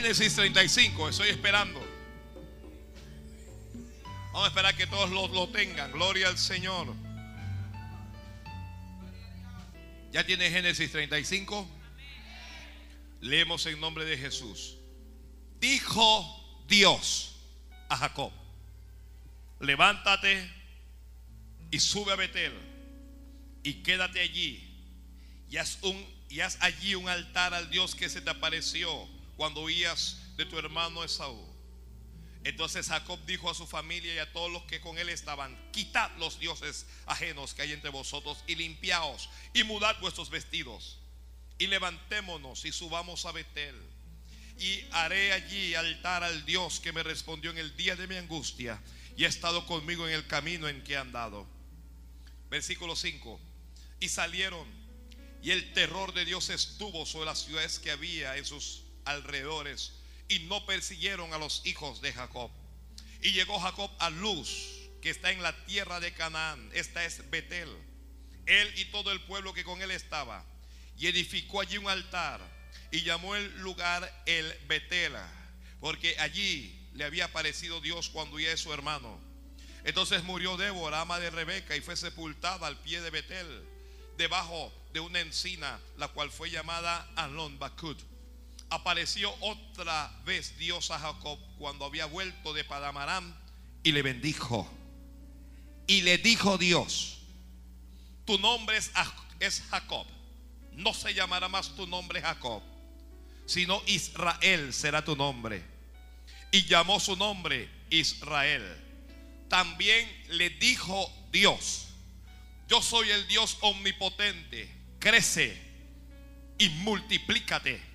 Génesis 35, estoy esperando. Vamos a esperar que todos lo, lo tengan. Gloria al Señor. ¿Ya tiene Génesis 35? Leemos en nombre de Jesús. Dijo Dios a Jacob, levántate y sube a Betel y quédate allí y haz, un, y haz allí un altar al Dios que se te apareció cuando huías de tu hermano Esaú. Entonces Jacob dijo a su familia y a todos los que con él estaban, quitad los dioses ajenos que hay entre vosotros y limpiaos y mudad vuestros vestidos y levantémonos y subamos a Betel y haré allí altar al Dios que me respondió en el día de mi angustia y ha estado conmigo en el camino en que he andado. Versículo 5. Y salieron y el terror de Dios estuvo sobre las ciudades que había en sus alrededores y no persiguieron a los hijos de Jacob. Y llegó Jacob a Luz, que está en la tierra de Canaán. Esta es Betel. Él y todo el pueblo que con él estaba. Y edificó allí un altar y llamó el lugar el Betela, porque allí le había aparecido Dios cuando huía de su hermano. Entonces murió Débora, ama de Rebeca, y fue sepultada al pie de Betel, debajo de una encina, la cual fue llamada Alon Bakut apareció otra vez Dios a Jacob cuando había vuelto de Padamaram y le bendijo. Y le dijo Dios, tu nombre es Jacob. No se llamará más tu nombre Jacob, sino Israel será tu nombre. Y llamó su nombre Israel. También le dijo Dios, yo soy el Dios omnipotente, crece y multiplícate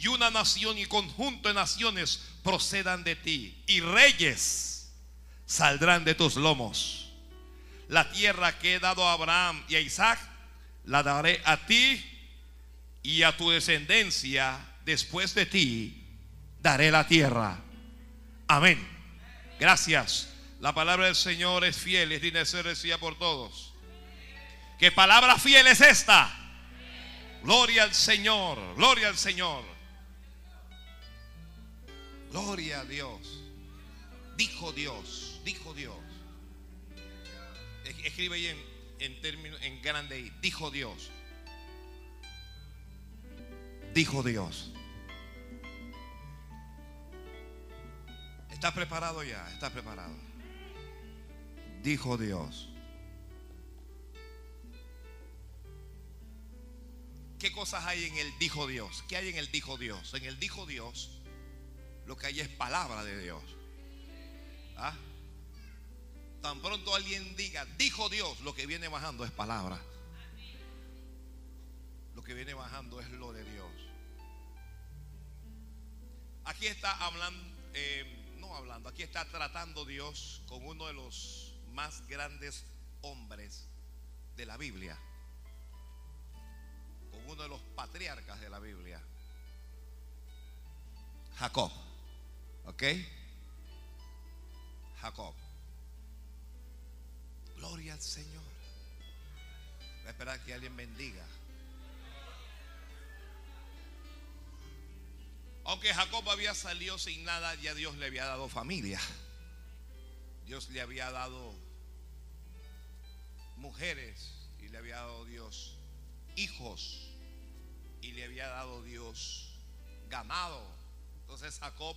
y una nación y conjunto de naciones procedan de ti y reyes saldrán de tus lomos. La tierra que he dado a Abraham y a Isaac la daré a ti y a tu descendencia después de ti daré la tierra. Amén. Gracias. La palabra del Señor es fiel, es digna de ser recibida por todos. ¿Qué palabra fiel es esta? Gloria al Señor, gloria al Señor. Gloria a Dios. Dijo Dios, dijo Dios. Escribe ahí en, en términos en grande. Dijo Dios. Dijo Dios. ¿Está preparado ya? ¿Está preparado? Dijo Dios. ¿Qué cosas hay en el dijo Dios? ¿Qué hay en el dijo Dios? En el dijo Dios lo que hay es palabra de Dios. ¿Ah? Tan pronto alguien diga, dijo Dios, lo que viene bajando es palabra. Lo que viene bajando es lo de Dios. Aquí está hablando, eh, no hablando, aquí está tratando Dios con uno de los más grandes hombres de la Biblia. Con uno de los patriarcas de la Biblia. Jacob. ¿Ok? Jacob. Gloria al Señor. Voy a esperar que alguien bendiga. Aunque Jacob había salido sin nada, ya Dios le había dado familia. Dios le había dado mujeres y le había dado Dios hijos y le había dado Dios ganado. Entonces Jacob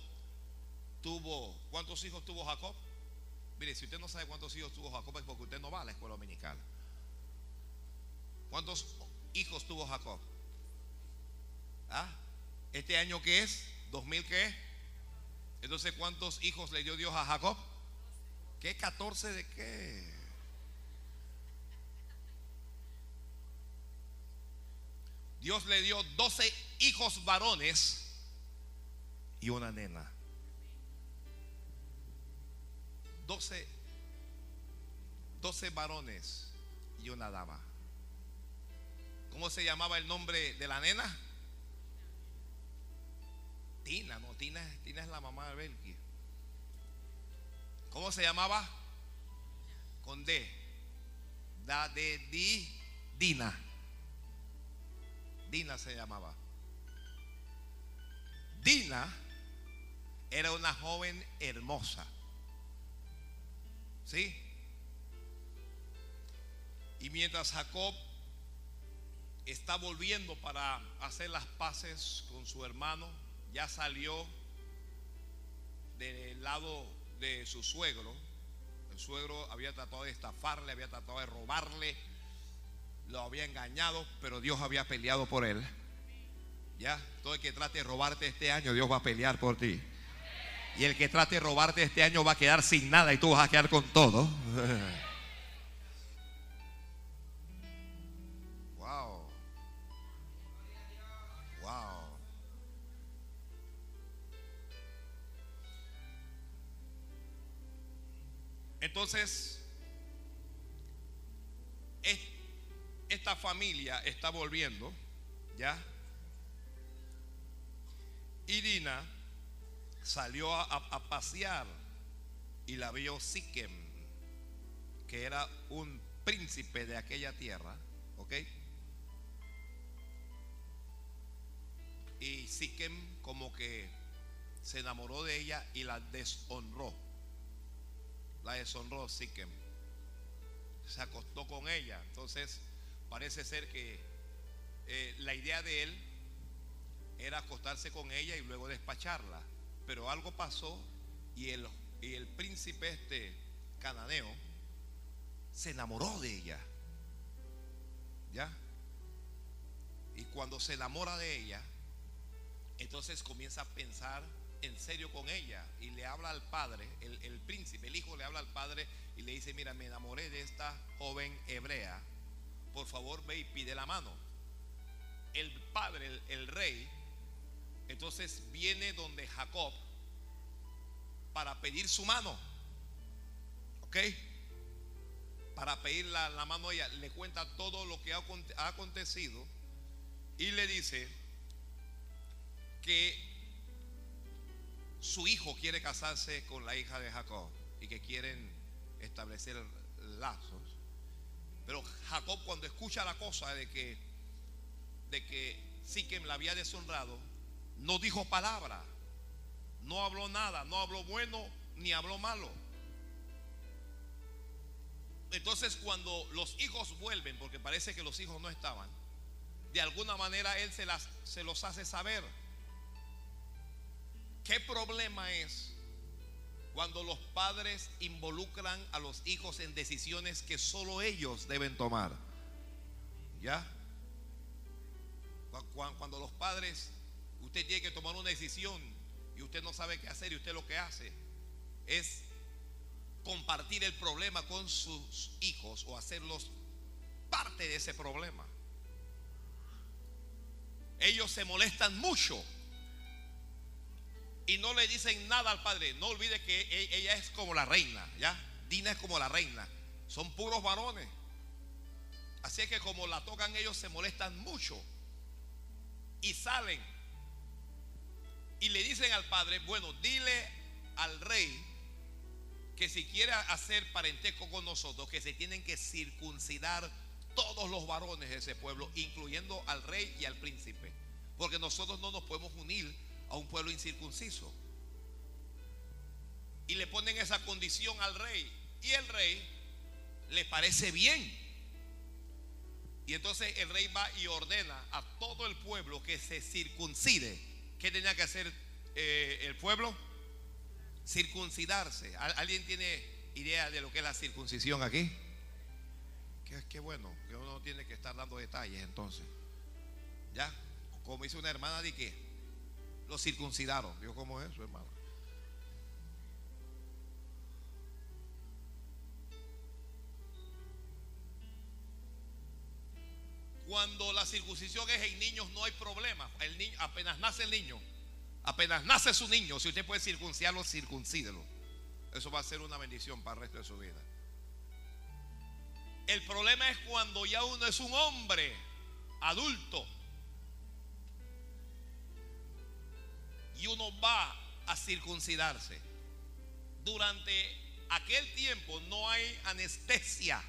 tuvo, ¿cuántos hijos tuvo Jacob? Mire, si usted no sabe cuántos hijos tuvo Jacob es porque usted no va a la escuela dominical. ¿Cuántos hijos tuvo Jacob? ¿Ah? ¿Este año qué es? ¿2000 qué? Entonces, ¿cuántos hijos le dio Dios a Jacob? ¿Qué 14 de qué? Dios le dio 12 hijos varones y una nena. 12, 12 varones y una dama. ¿Cómo se llamaba el nombre de la nena? Tina, no, Tina, Tina es la mamá de Belki. ¿Cómo se llamaba? Con D. Da de di, Dina. Dina se llamaba. Dina era una joven hermosa. ¿Sí? Y mientras Jacob está volviendo para hacer las paces con su hermano, ya salió del lado de su suegro. El suegro había tratado de estafarle, había tratado de robarle, lo había engañado, pero Dios había peleado por él. Ya, todo el que trate de robarte este año, Dios va a pelear por ti. Y el que trate de robarte este año va a quedar sin nada y tú vas a quedar con todo. wow. Wow. Entonces, esta familia está volviendo, ¿ya? Y Dina salió a, pasear y la vio Siquem, que era un príncipe de aquella tierra, ¿ok? Y Siquem como que se enamoró de ella y la deshonró. La deshonró Siquem. Se acostó con ella. Entonces parece ser que eh, la idea de él era acostarse con ella y luego despacharla. Pero algo pasó y el, y el príncipe este cananeo se enamoró de ella. ¿Ya? Y cuando se enamora de ella, entonces comienza a pensar en serio con ella y le habla al padre, el, el, príncipe, el hijo le habla al padre y le dice, mira, me enamoré de esta joven hebrea, por favor ve y pide la mano. El padre, el, el rey, entonces viene donde Jacob para pedir su mano. ¿Ok? Para pedir la, mano a ella. Le cuenta todo lo que ha, ha acontecido. Y le dice que su hijo quiere casarse con la hija de Jacob. Y que quieren establecer lazos. Pero Jacob cuando escucha la cosa de que de que Siquem la había deshonrado, no dijo palabra, no habló nada, no habló bueno ni habló malo. Entonces cuando los hijos vuelven, porque parece que los hijos no estaban, de alguna manera él se, las, se los hace saber. ¿Qué problema es cuando los padres involucran a los hijos en decisiones que solo ellos deben tomar? ¿Ya? Cuando los padres Usted tiene que tomar una decisión y usted no sabe qué hacer y usted lo que hace es compartir el problema con sus hijos o hacerlos parte de ese problema. Ellos se molestan mucho y no le dicen nada al padre. No olvide que e-, ella es como la reina, ¿ya? Dina es como la reina. Son puros varones. Así que como la tocan ellos se molestan mucho y salen y le dicen al padre, bueno, dile al rey que si quiere hacer parentesco con nosotros, que se tienen que circuncidar todos los varones de ese pueblo, incluyendo al rey y al príncipe. Porque nosotros no nos podemos unir a un pueblo incircunciso. Y le ponen esa condición al rey. Y el rey le parece bien. Y entonces el rey va y ordena a todo el pueblo que se circuncide ¿Qué tenía que hacer eh, el pueblo? Circuncidarse. ¿Alguien tiene idea de lo que es la circuncisión aquí? Qué, bueno, que uno tiene que estar dando detalles entonces. ¿Ya? Como dice una hermana de que lo circuncidaron. Digo, ¿cómo es eso, hermano? Cuando la circuncisión es en niños no hay problema. Apenas nace el niño, apenas nace su niño, si usted puede circuncidarlo, circuncídelo. Eso va a ser una bendición para el resto de su vida. El problema es cuando ya uno es un hombre adulto y uno va a circuncidarse. Durante aquel tiempo no hay anestesia.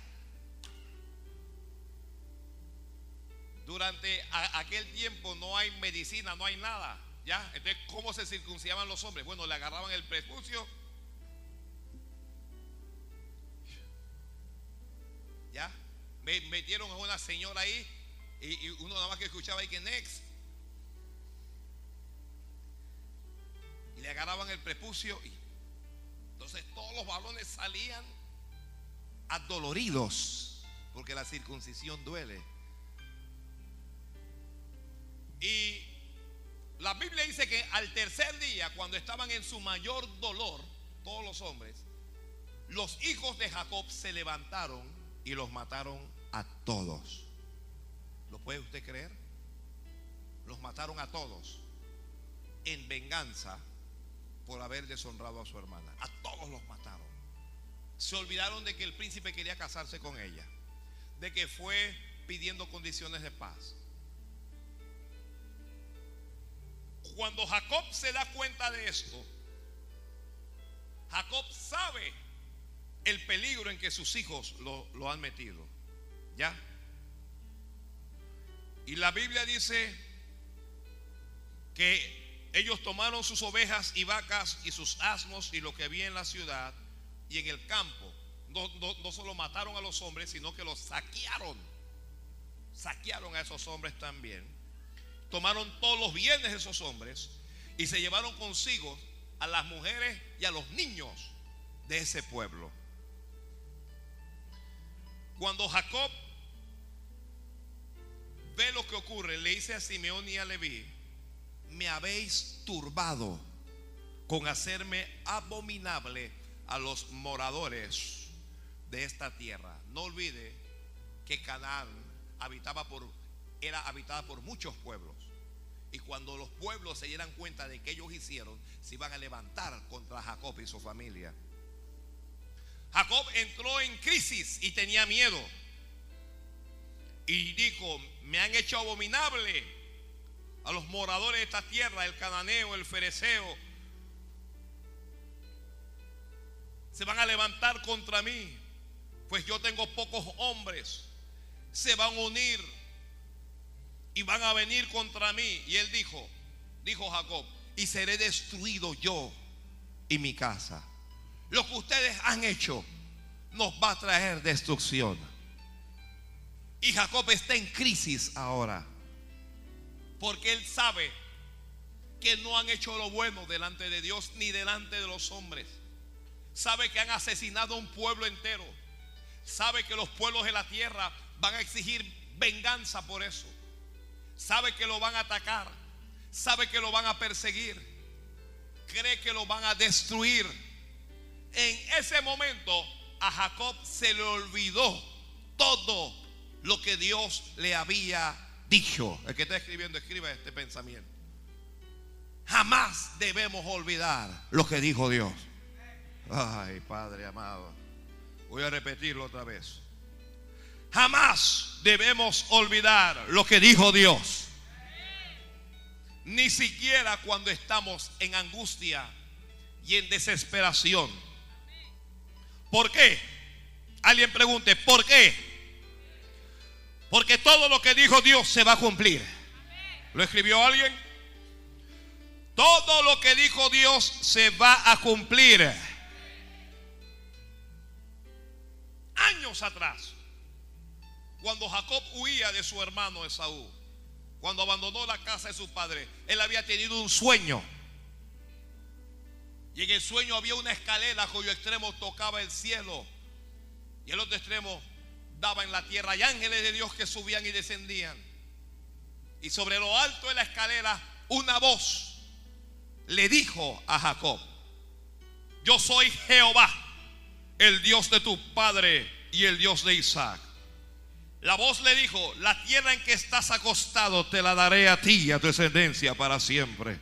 Durante aquel tiempo no hay medicina, no hay nada. ¿Ya? Entonces, ¿cómo se circuncidaban los hombres? Bueno, le agarraban el prepucio. ¿Ya? Me metieron a una señora ahí y, uno nada más que escuchaba ahí que next. Y le agarraban el prepucio y entonces todos los balones salían adoloridos porque la circuncisión duele. Y la Biblia dice que al tercer día, cuando estaban en su mayor dolor, todos los hombres, los hijos de Jacob se levantaron y los mataron a todos. ¿Lo puede usted creer? Los mataron a todos en venganza por haber deshonrado a su hermana. A todos los mataron. Se olvidaron de que el príncipe quería casarse con ella, de que fue pidiendo condiciones de paz. Cuando Jacob se da cuenta de esto, Jacob sabe el peligro en que sus hijos lo, lo han metido. ¿Ya? Y la Biblia dice que ellos tomaron sus ovejas y vacas y sus asnos y lo que había en la ciudad y en el campo. No, no, no solo mataron a los hombres, sino que los saquearon. Saquearon a esos hombres también tomaron todos los bienes de esos hombres y se llevaron consigo a las mujeres y a los niños de ese pueblo. Cuando Jacob ve lo que ocurre, le dice a Simeón y a Leví, me habéis turbado con hacerme abominable a los moradores de esta tierra. No olvide que Canaán habitaba por era habitada por muchos pueblos. Y cuando los pueblos se dieran cuenta de que ellos hicieron, se iban a levantar contra Jacob y su familia. Jacob entró en crisis y tenía miedo. Y dijo, me han hecho abominable a los moradores de esta tierra, el cananeo, el fereceo. Se van a levantar contra mí, pues yo tengo pocos hombres. Se van a unir y van a venir contra mí. Y él dijo, dijo Jacob, y seré destruido yo y mi casa. Lo que ustedes han hecho nos va a traer destrucción. Y Jacob está en crisis ahora. Porque él sabe que no han hecho lo bueno delante de Dios ni delante de los hombres. Sabe que han asesinado a un pueblo entero. Sabe que los pueblos de la tierra van a exigir venganza por eso sabe que lo van a atacar, sabe que lo van a perseguir, cree que lo van a destruir. En ese momento a Jacob se le olvidó todo lo que Dios le había dicho. El que está escribiendo, escriba este pensamiento. Jamás debemos olvidar lo que dijo Dios. Ay, Padre amado. Voy a repetirlo otra vez. Jamás debemos olvidar lo que dijo Dios. Ni siquiera cuando estamos en angustia y en desesperación. ¿Por qué? Alguien pregunte, ¿por qué? Porque todo lo que dijo Dios se va a cumplir. ¿Lo escribió alguien? Todo lo que dijo Dios se va a cumplir. Años atrás cuando Jacob huía de su hermano Esaú, cuando abandonó la casa de su padre, él había tenido un sueño. Y en el sueño había una escalera cuyo extremo tocaba el cielo y el otro extremo daba en la tierra. Y ángeles de Dios que subían y descendían. Y sobre lo alto de la escalera una voz le dijo a Jacob, yo soy Jehová, el Dios de tu padre y el Dios de Isaac. La voz le dijo, la tierra en que estás acostado te la daré a ti y a tu descendencia para siempre.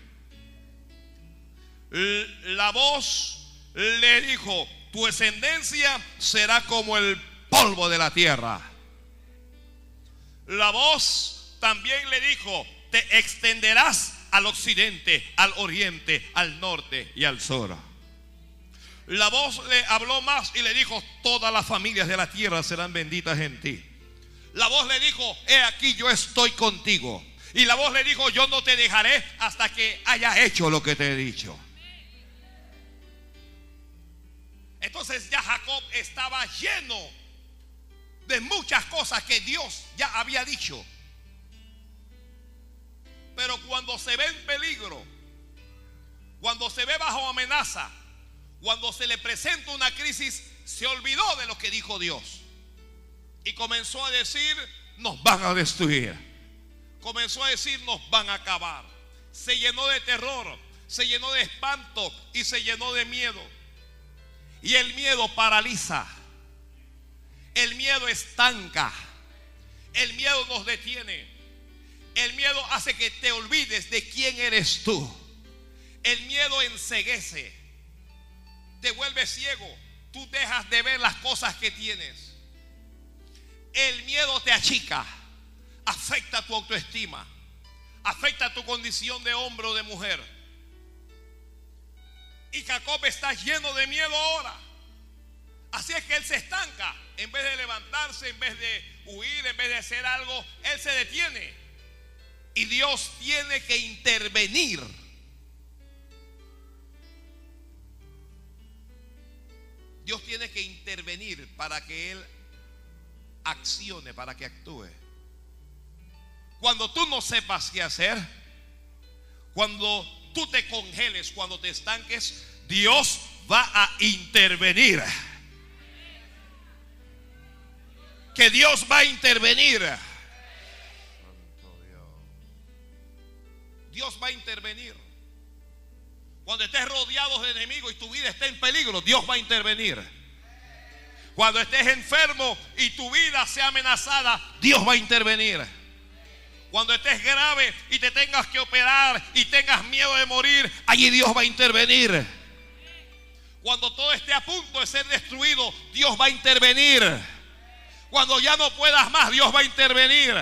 La voz le dijo, tu descendencia será como el polvo de la tierra. La voz también le dijo, te extenderás al occidente, al oriente, al norte y al sur. La voz le habló más y le dijo, todas las familias de la tierra serán benditas en ti. La voz le dijo, he aquí yo estoy contigo Y la voz le dijo, yo no te dejaré hasta que hayas hecho lo que te he dicho. Entonces ya Jacob estaba lleno de muchas cosas que Dios ya había dicho. Pero cuando se ve en peligro, cuando se ve bajo amenaza, cuando se le presenta una crisis, se olvidó de lo que dijo Dios. Y comenzó a decir, nos van a destruir. Comenzó a decir, nos van a acabar. Se llenó de terror, se llenó de espanto y se llenó de miedo. Y el miedo paraliza. El miedo estanca. El miedo nos detiene. El miedo hace que te olvides de quién eres tú. El miedo enseguece. Te vuelve ciego. Tú dejas de ver las cosas que tienes. El miedo te achica, afecta tu autoestima, afecta tu condición de hombre o de mujer. Y Jacob está lleno de miedo ahora. Así es que él se estanca. En vez de levantarse, en vez de huir, en vez de hacer algo, él se detiene. Y Dios tiene que intervenir. Dios tiene que intervenir para que él accione, para que actúe. Cuando tú no sepas qué hacer, cuando tú te congeles, cuando te estanques, Dios va a intervenir. Que Dios va a intervenir. Dios va a intervenir. Cuando estés rodeado de enemigos y tu vida esté en peligro, Dios va a intervenir. Cuando estés enfermo y tu vida sea amenazada, Dios va a intervenir. Cuando estés grave y te tengas que operar y tengas miedo de morir, allí Dios va a intervenir. Cuando todo esté a punto de ser destruido, Dios va a intervenir. Cuando ya no puedas más, Dios va a intervenir.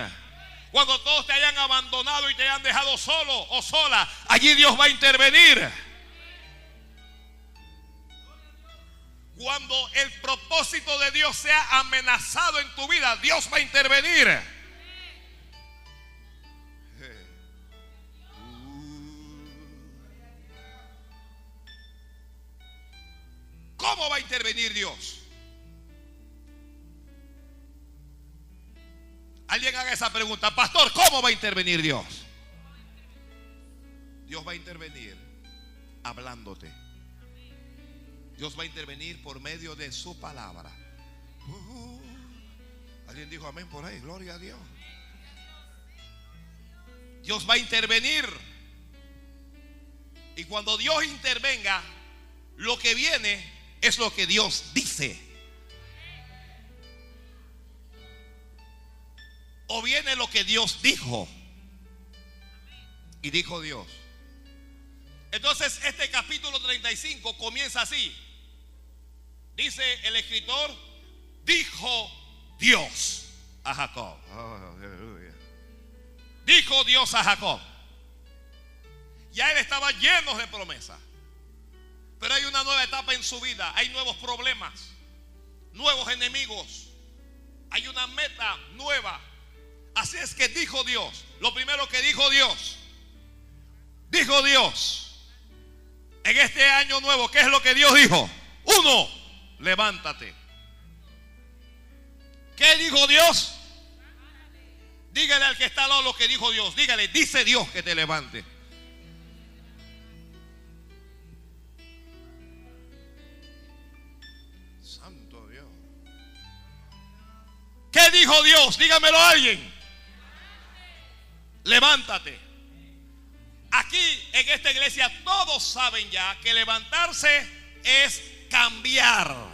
Cuando todos te hayan abandonado y te hayan dejado solo o sola, allí Dios va a intervenir. Cuando el propósito de Dios sea amenazado en tu vida, Dios va a intervenir. ¿Cómo va a intervenir Dios? Alguien haga esa pregunta, pastor, ¿cómo va a intervenir Dios? Dios va a intervenir hablándote. Dios va a intervenir por medio de su palabra. Uh, Alguien dijo amén por ahí, gloria a Dios. Dios va a intervenir. Y cuando Dios intervenga, lo que viene es lo que Dios dice. O viene lo que Dios dijo. Y dijo Dios. Entonces este capítulo 35 comienza así. Dice el escritor, dijo Dios a Jacob. Dijo Dios a Jacob. Ya él estaba lleno de promesas. Pero hay una nueva etapa en su vida. Hay nuevos problemas, nuevos enemigos. Hay una meta nueva. Así es que dijo Dios. Lo primero que dijo Dios. Dijo Dios. En este año nuevo, ¿qué es lo que Dios dijo? Uno, levántate. ¿Qué dijo Dios? Dígale al que está al lado lo que dijo Dios. Dígale, dice Dios que te levante. Santo Dios. ¿Qué dijo Dios? Dígamelo a alguien. Levántate. Aquí en esta iglesia todos saben ya que levantarse es cambiar.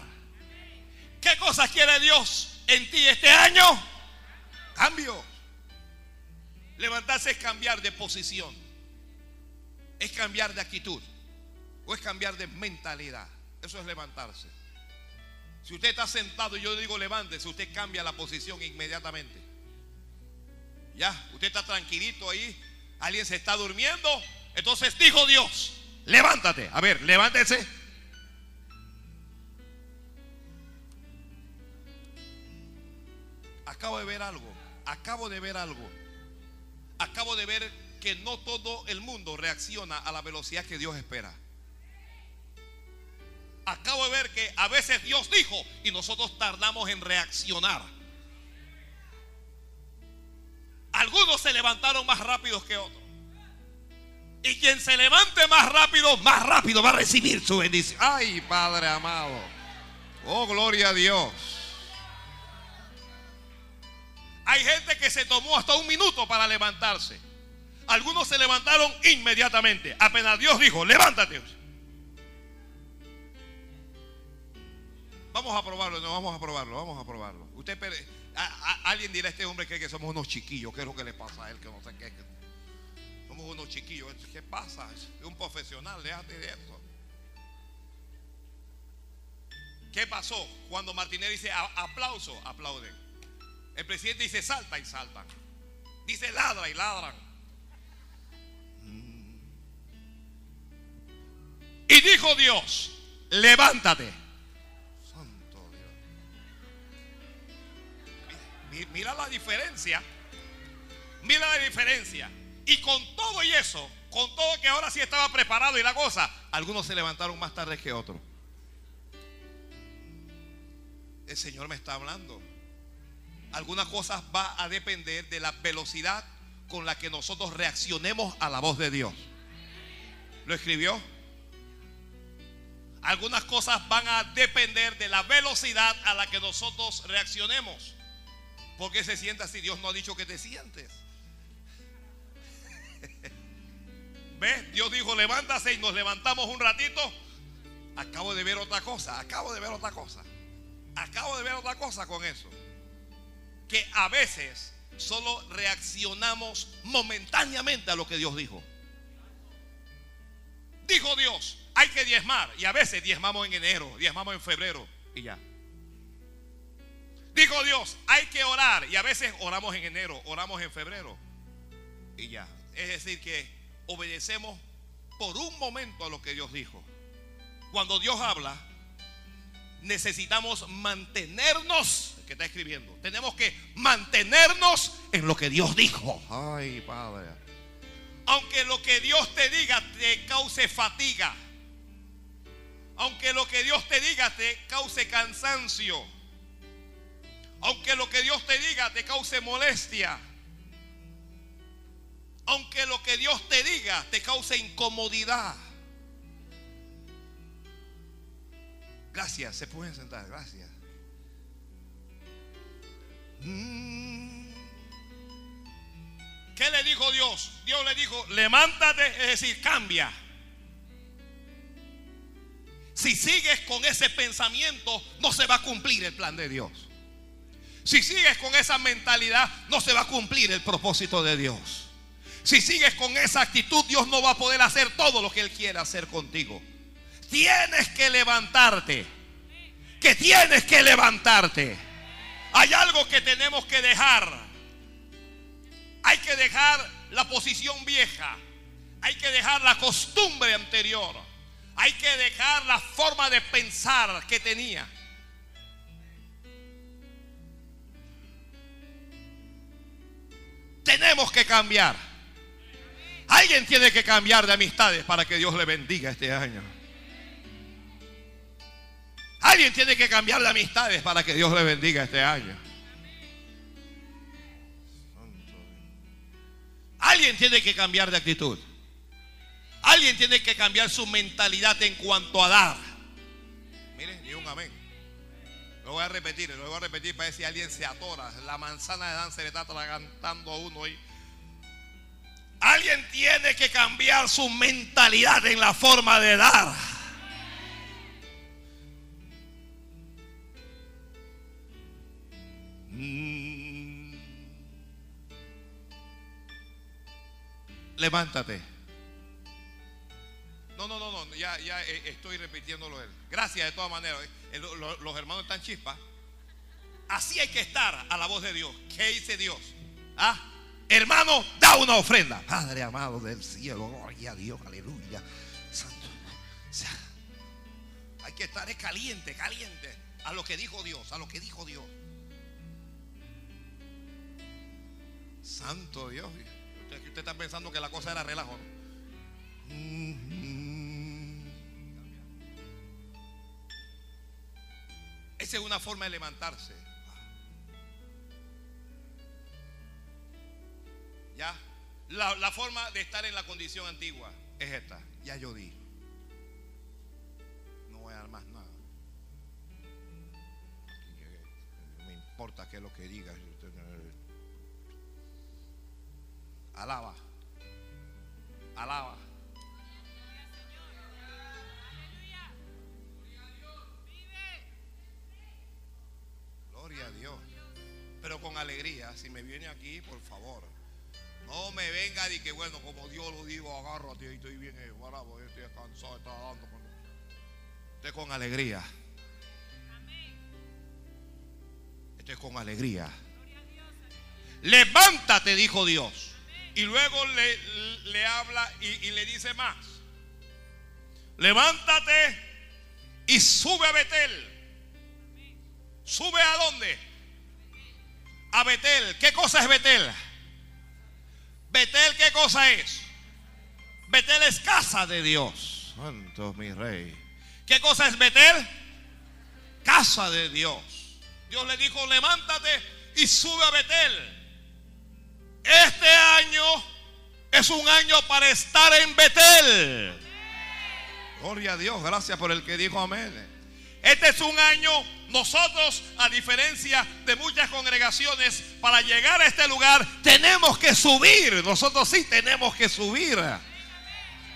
¿Qué cosas quiere Dios en ti este año? Cambio. Levantarse es cambiar de posición. Es cambiar de actitud. O es cambiar de mentalidad. Eso es levantarse. Si usted está sentado y yo digo levántese, usted cambia la posición inmediatamente. Ya, usted está tranquilito ahí. Alguien se está durmiendo. Entonces dijo Dios, levántate. A ver, levántese. Acabo de ver algo. Acabo de ver algo. acabo de ver que no todo el mundo reacciona a la velocidad que Dios espera. Acabo de ver que a veces Dios dijo y nosotros tardamos en reaccionar. Algunos se levantaron más rápidos que otros. Y quien se levante más rápido, más rápido va a recibir su bendición. Ay, Padre amado. Oh, gloria a Dios. Hay gente que se tomó hasta un minuto para levantarse. Algunos se levantaron inmediatamente. Apenas Dios dijo, levántate. Vamos a probarlo, no vamos a probarlo, vamos a probarlo. Usted, alguien dirá, este hombre cree que somos unos chiquillos. ¿Qué es lo que le pasa a él? Que no sé qué. Somos unos chiquillos. ¿Qué pasa? Es un profesional, déjate de eso. ¿Qué pasó? Cuando Martínez dice aplauso, aplauden. El presidente dice salta y saltan. Dice ladra y ladran. Y dijo Dios, levántate. Santo Dios. Mira la diferencia. Mira la diferencia. Y con todo y eso, con todo que ahora sí estaba preparado y la cosa, algunos se levantaron más tarde que otros. El Señor me está hablando. Algunas cosas va a depender de la velocidad con la que nosotros reaccionemos a la voz de Dios. ¿Lo escribió? Algunas cosas van a depender de la velocidad a la que nosotros reaccionemos. ¿Por qué se sienta si Dios no ha dicho que te sientes? ¿Ves? Dios dijo, levántase y nos levantamos un ratito. Acabo de ver otra cosa, acabo de ver otra cosa. Acabo de ver otra cosa con eso. Que a veces solo reaccionamos momentáneamente a lo que Dios dijo. Dijo Dios, hay que diezmar. Y a veces diezmamos en enero, diezmamos en febrero y ya. Dijo Dios, hay que orar. Y a veces oramos en enero, oramos en febrero y ya. Es decir, que obedecemos por un momento a lo que Dios dijo. Cuando Dios habla, necesitamos mantenernos, que está escribiendo, tenemos que mantenernos en lo que Dios dijo. Ay, Padre. Aunque lo que Dios te diga te cause fatiga, aunque lo que Dios te diga te cause cansancio, aunque lo que Dios te diga te cause molestia, aunque lo que Dios te diga te cause incomodidad. Gracias, se pueden sentar, gracias. Mm. ¿Qué le dijo Dios? Dios le dijo, levántate, es decir, cambia. Si sigues con ese pensamiento, no se va a cumplir el plan de Dios. Si sigues con esa mentalidad, no se va a cumplir el propósito de Dios. Si sigues con esa actitud, Dios no va a poder hacer todo lo que Él quiere hacer contigo. Tienes que levantarte. Que tienes que levantarte. Hay algo que tenemos que dejar. Hay que dejar la posición vieja. Hay que dejar la costumbre anterior. Hay que dejar la forma de pensar que tenía. Tenemos que cambiar. Alguien tiene que cambiar de amistades para que Dios le bendiga este año. Alguien tiene que cambiar de amistades para que Dios le bendiga este año. Alguien tiene que cambiar de actitud. Alguien tiene que cambiar su mentalidad en cuanto a dar. Miren, ni un amén. Lo voy a repetir, lo voy a repetir para ver si alguien se atora. La manzana de Dan se le está atragantando a uno ahí. Alguien tiene que cambiar su mentalidad en la forma de dar. Mm. Levántate. No, no, no, no, ya, ya eh, estoy repitiéndolo él. Gracias de todas maneras. Eh, los hermanos están chispas. Así hay que estar a la voz de Dios. ¿Qué dice Dios? ¿Ah? Hermano, da una ofrenda. Padre amado del cielo, gloria a Dios, aleluya. Santo. hay que estar caliente, caliente a lo que dijo Dios, a lo que dijo Dios. Santo Dios. Usted, está pensando que la cosa era relajo. Esa es una forma de levantarse. ¿Ya? La, la forma de estar en la condición antigua es esta. Ya yo di. No voy a dar más nada. No me importa qué es lo que digas. Alaba. Alaba. Gloria a Dios. Pero con alegría. Si me viene aquí, por favor. No me venga y que bueno, como Dios lo digo, agárrate y estoy bien eh, bravo, estoy cansado, está dando. Usted con alegría. Estoy con alegría. Levántate, dijo Dios. Y luego le, le habla y, y le dice más. Levántate y sube a Betel. ¿Sube a dónde? A Betel. ¿Qué cosa es Betel? Betel, ¿qué cosa es? Betel es casa de Dios. Santo mi rey. ¿Qué cosa es Betel? Casa de Dios. Dios le dijo, levántate y sube a Betel. Este año es un año para estar en Betel. Gloria a Dios, gracias por el que dijo amén. Este es un año, nosotros, a diferencia de muchas congregaciones, para llegar a este lugar tenemos que subir. Nosotros sí tenemos que subir.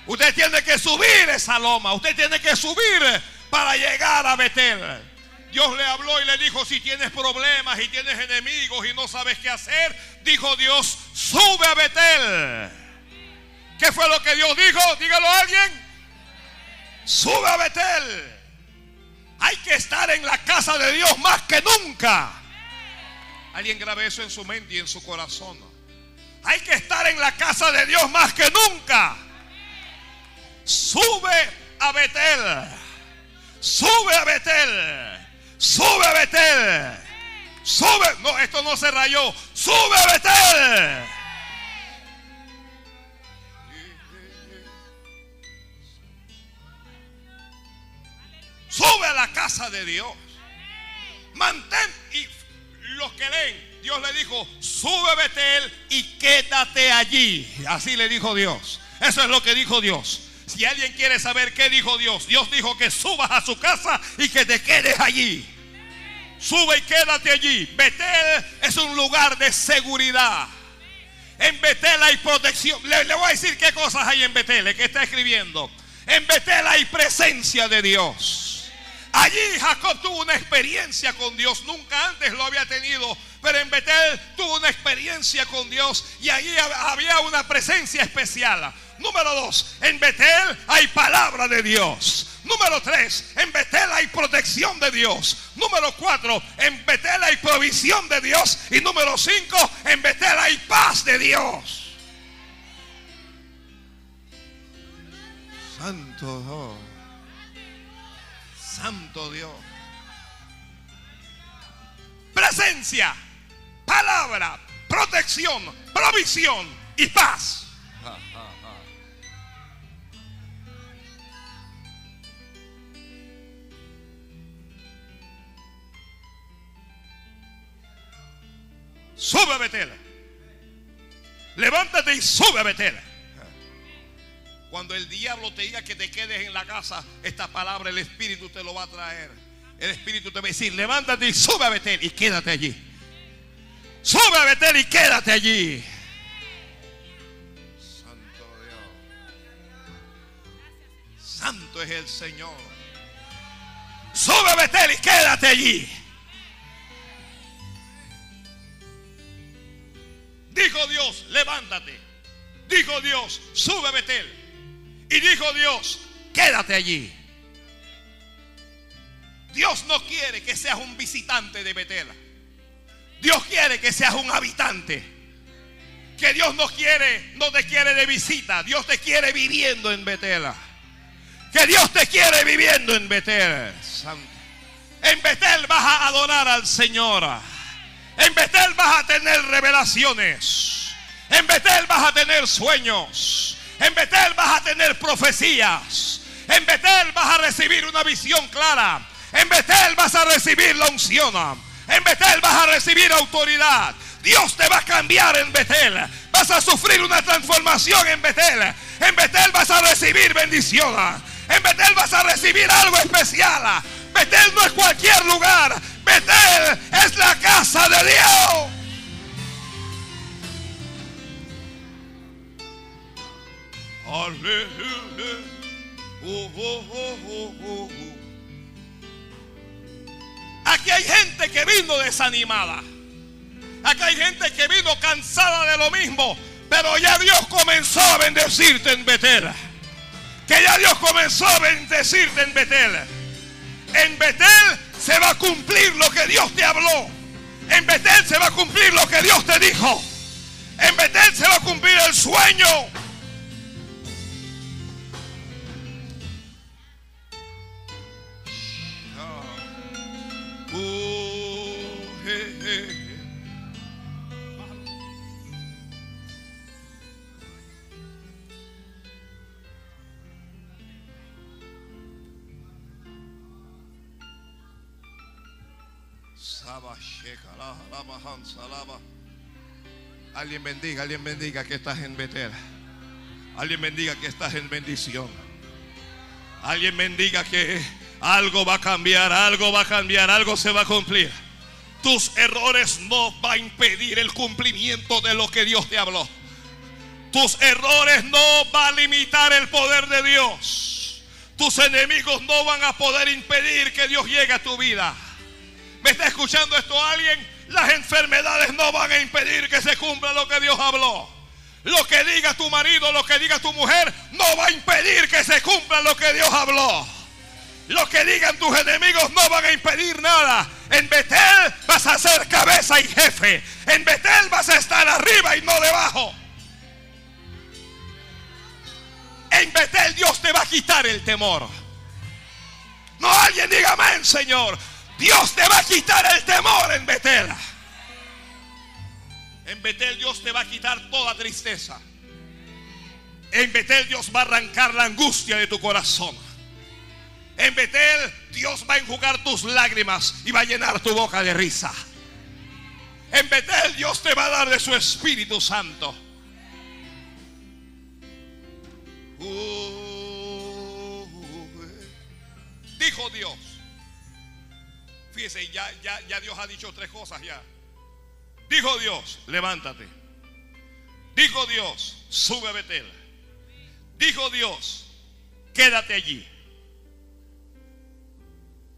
Usted tiene que subir esa loma. Usted tiene que subir para llegar a Betel. Dios le habló y le dijo, si tienes problemas y tienes enemigos y no sabes qué hacer, dijo Dios, sube a Betel. ¿Qué fue lo que Dios dijo? Dígalo a alguien. Sube a Betel. Hay que estar en la casa de Dios más que nunca. Alguien grabe eso en su mente y en su corazón. Hay que estar en la casa de Dios más que nunca. Sube a Betel. Sube a Betel. Sube Betel. Sube. No, esto no se rayó. Sube Betel. Sube a la casa de Dios. Mantén. Y los que leen, Dios le dijo, sube Betel y quédate allí. Así le dijo Dios. Eso es lo que dijo Dios. Si alguien quiere saber qué dijo Dios, Dios dijo que subas a su casa y que te quedes allí. Sube y quédate allí. Betel es un lugar de seguridad. En Betel hay protección. Le, voy a decir qué cosas hay en Betel, que está escribiendo. En Betel hay presencia de Dios. Allí Jacob tuvo una experiencia con Dios. Nunca antes lo había tenido. Pero en Betel tuvo una experiencia con Dios. Y allí había una presencia especial. Número dos, en Betel hay palabra de Dios. Número tres, en Betel hay protección de Dios. Número cuatro, en Betel hay provisión de Dios. Y número cinco, en Betel hay paz de Dios. Santo Dios. Santo Dios. Presencia, palabra, protección, provisión y paz. Sube a Betel. Levántate y sube a Betel. Cuando el diablo te diga que te quedes en la casa, esta palabra el Espíritu te lo va a traer. El Espíritu te va a decir, levántate y sube a Betel y quédate allí. Sube a Betel y quédate allí. Santo Dios. Santo es el Señor. Sube a Betel y quédate allí. Dijo Dios, levántate. Dijo Dios, sube a Betel. Y dijo Dios, quédate allí. Dios no quiere que seas un visitante de Betel. Dios quiere que seas un habitante. Que Dios no quiere, no te quiere de visita. Dios te quiere viviendo en Betel. Que Dios te quiere viviendo en Betel. En Betel vas a adorar al Señor. En Betel vas a tener revelaciones. En Betel vas a tener sueños. En Betel vas a tener profecías. En Betel vas a recibir una visión clara. En Betel vas a recibir la unción. En Betel vas a recibir autoridad. Dios te va a cambiar en Betel. Vas a sufrir una transformación en Betel. En Betel vas a recibir bendición. En Betel vas a recibir algo especial. Betel no es cualquier lugar. Betel es la casa de Dios. Aleluya. Oh, oh, oh. Aquí hay gente que vino desanimada. Aquí hay gente que vino cansada de lo mismo. Pero ya Dios comenzó a bendecirte en Betel. Que ya Dios comenzó a bendecirte en Betel. En Betel se va a cumplir lo que Dios te habló. En Betel se va a cumplir lo que Dios te dijo. En Betel se va a cumplir el sueño. Lama. Alguien bendiga, alguien bendiga que estás en Betel. Alguien bendiga que estás en bendición. Alguien bendiga que algo va a cambiar, algo va a cambiar, algo se va a cumplir. Tus errores no van a impedir el cumplimiento de lo que Dios te habló. Tus errores no van a limitar el poder de Dios. Tus enemigos no van a poder impedir que Dios llegue a tu vida. ¿Me está escuchando esto alguien? Las enfermedades no van a impedir que se cumpla lo que Dios habló. Lo que diga tu marido, lo que diga tu mujer, no va a impedir que se cumpla lo que Dios habló. Lo que digan tus enemigos no van a impedir nada. En Betel vas a ser cabeza y jefe. En Betel vas a estar arriba y no debajo. En Betel Dios te va a quitar el temor. No alguien diga amén, Señor. Dios te va a quitar el temor en Betel. En Betel Dios te va a quitar toda tristeza. En Betel Dios va a arrancar la angustia de tu corazón. En Betel Dios va a enjugar tus lágrimas y va a llenar tu boca de risa. En Betel Dios te va a dar de su Espíritu Santo. Uh, dijo Dios. Fíjese, ya, ya, ya Dios ha dicho tres cosas ya. Dijo Dios, levántate. Dijo Dios, sube Betel. Dijo Dios, quédate allí.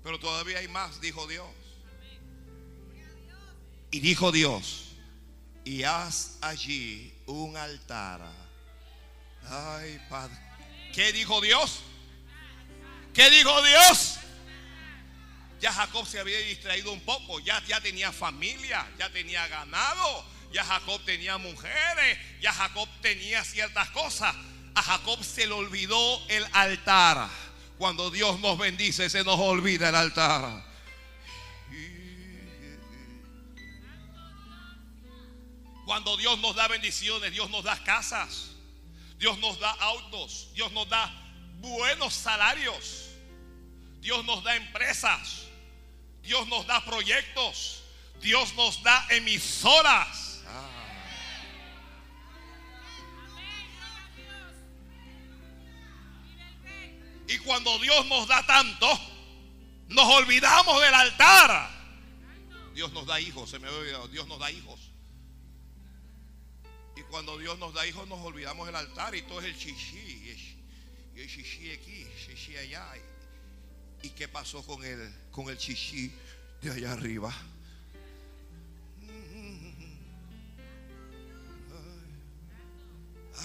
Pero todavía hay más, dijo Dios. Y dijo Dios, y haz allí un altar. Ay, Padre. ¿Qué dijo Dios? ¿Qué dijo Dios? Ya Jacob se había distraído un poco, ya, ya tenía familia, ya tenía ganado, ya Jacob tenía mujeres, ya Jacob tenía ciertas cosas. A Jacob se le olvidó el altar. Cuando Dios nos bendice, se nos olvida el altar. Cuando Dios nos da bendiciones, Dios nos da casas, Dios nos da autos, Dios nos da buenos salarios, Dios nos da empresas, Dios nos da proyectos, Dios nos da emisoras. Y cuando Dios nos da tanto, nos olvidamos del altar. Dios nos da hijos, se me había olvidado, Dios nos da hijos. Y cuando Dios nos da hijos, nos olvidamos del altar y todo es el chichi. Y el chichi aquí, chichi allá. ¿Y qué pasó con el, con el chichi de allá arriba?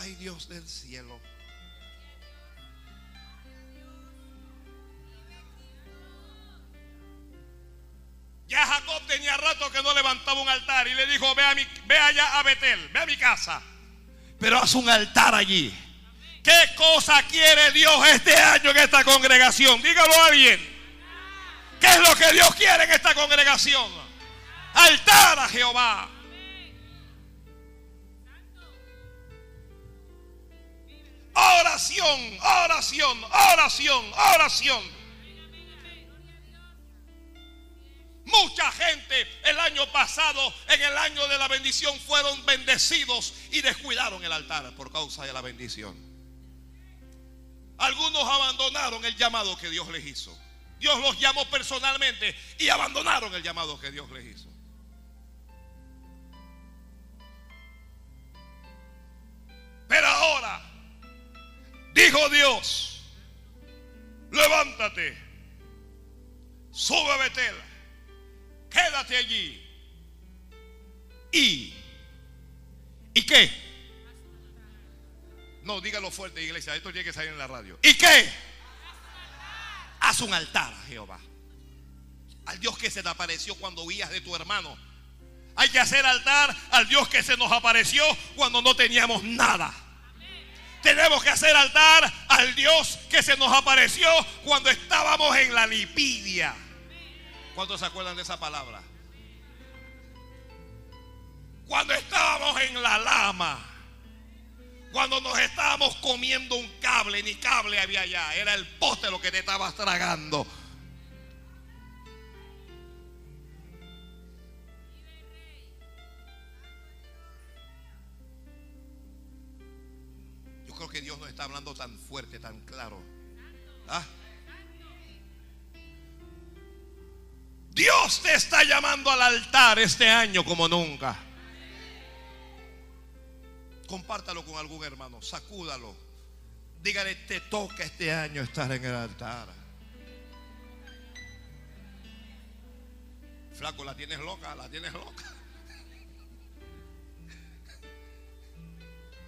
Ay, Dios del cielo. Ya Jacob tenía rato que no levantaba un altar y le dijo, ve, a mi, ve allá a Betel, ve a mi casa. Pero haz un altar allí. ¿Qué cosa quiere Dios este año en esta congregación? Dígalo a alguien. ¿Qué es lo que Dios quiere en esta congregación? Altar a Jehová. Oración, oración, oración, oración. Mucha gente el año pasado, en el año de la bendición, fueron bendecidos y descuidaron el altar por causa de la bendición. Algunos abandonaron el llamado que Dios les hizo. Dios los llamó personalmente y abandonaron el llamado que Dios les hizo. Pero ahora, dijo Dios, levántate, sube a Betel, quédate allí. ¿Y? ¿Y qué? No, dígalo fuerte, iglesia, esto tiene que salir en la radio. ¿Y qué? Haz un altar a Jehová. Al Dios que se te apareció cuando huías de tu hermano. Hay que hacer altar al Dios que se nos apareció cuando no teníamos nada. Tenemos que hacer altar al Dios que se nos apareció cuando estábamos en la lipidia. ¿Cuántos se acuerdan de esa palabra? Cuando estábamos en la lama. Cuando nos estábamos comiendo un cable, ni cable había allá. Era el poste lo que te estabas tragando. Yo creo que Dios no está hablando tan fuerte, tan claro. ¿Ah? Dios te está llamando al altar este año como nunca. Compártalo con algún hermano, sacúdalo. Dígale, te toca este año estar en el altar. Flaco, la tienes loca, la tienes loca.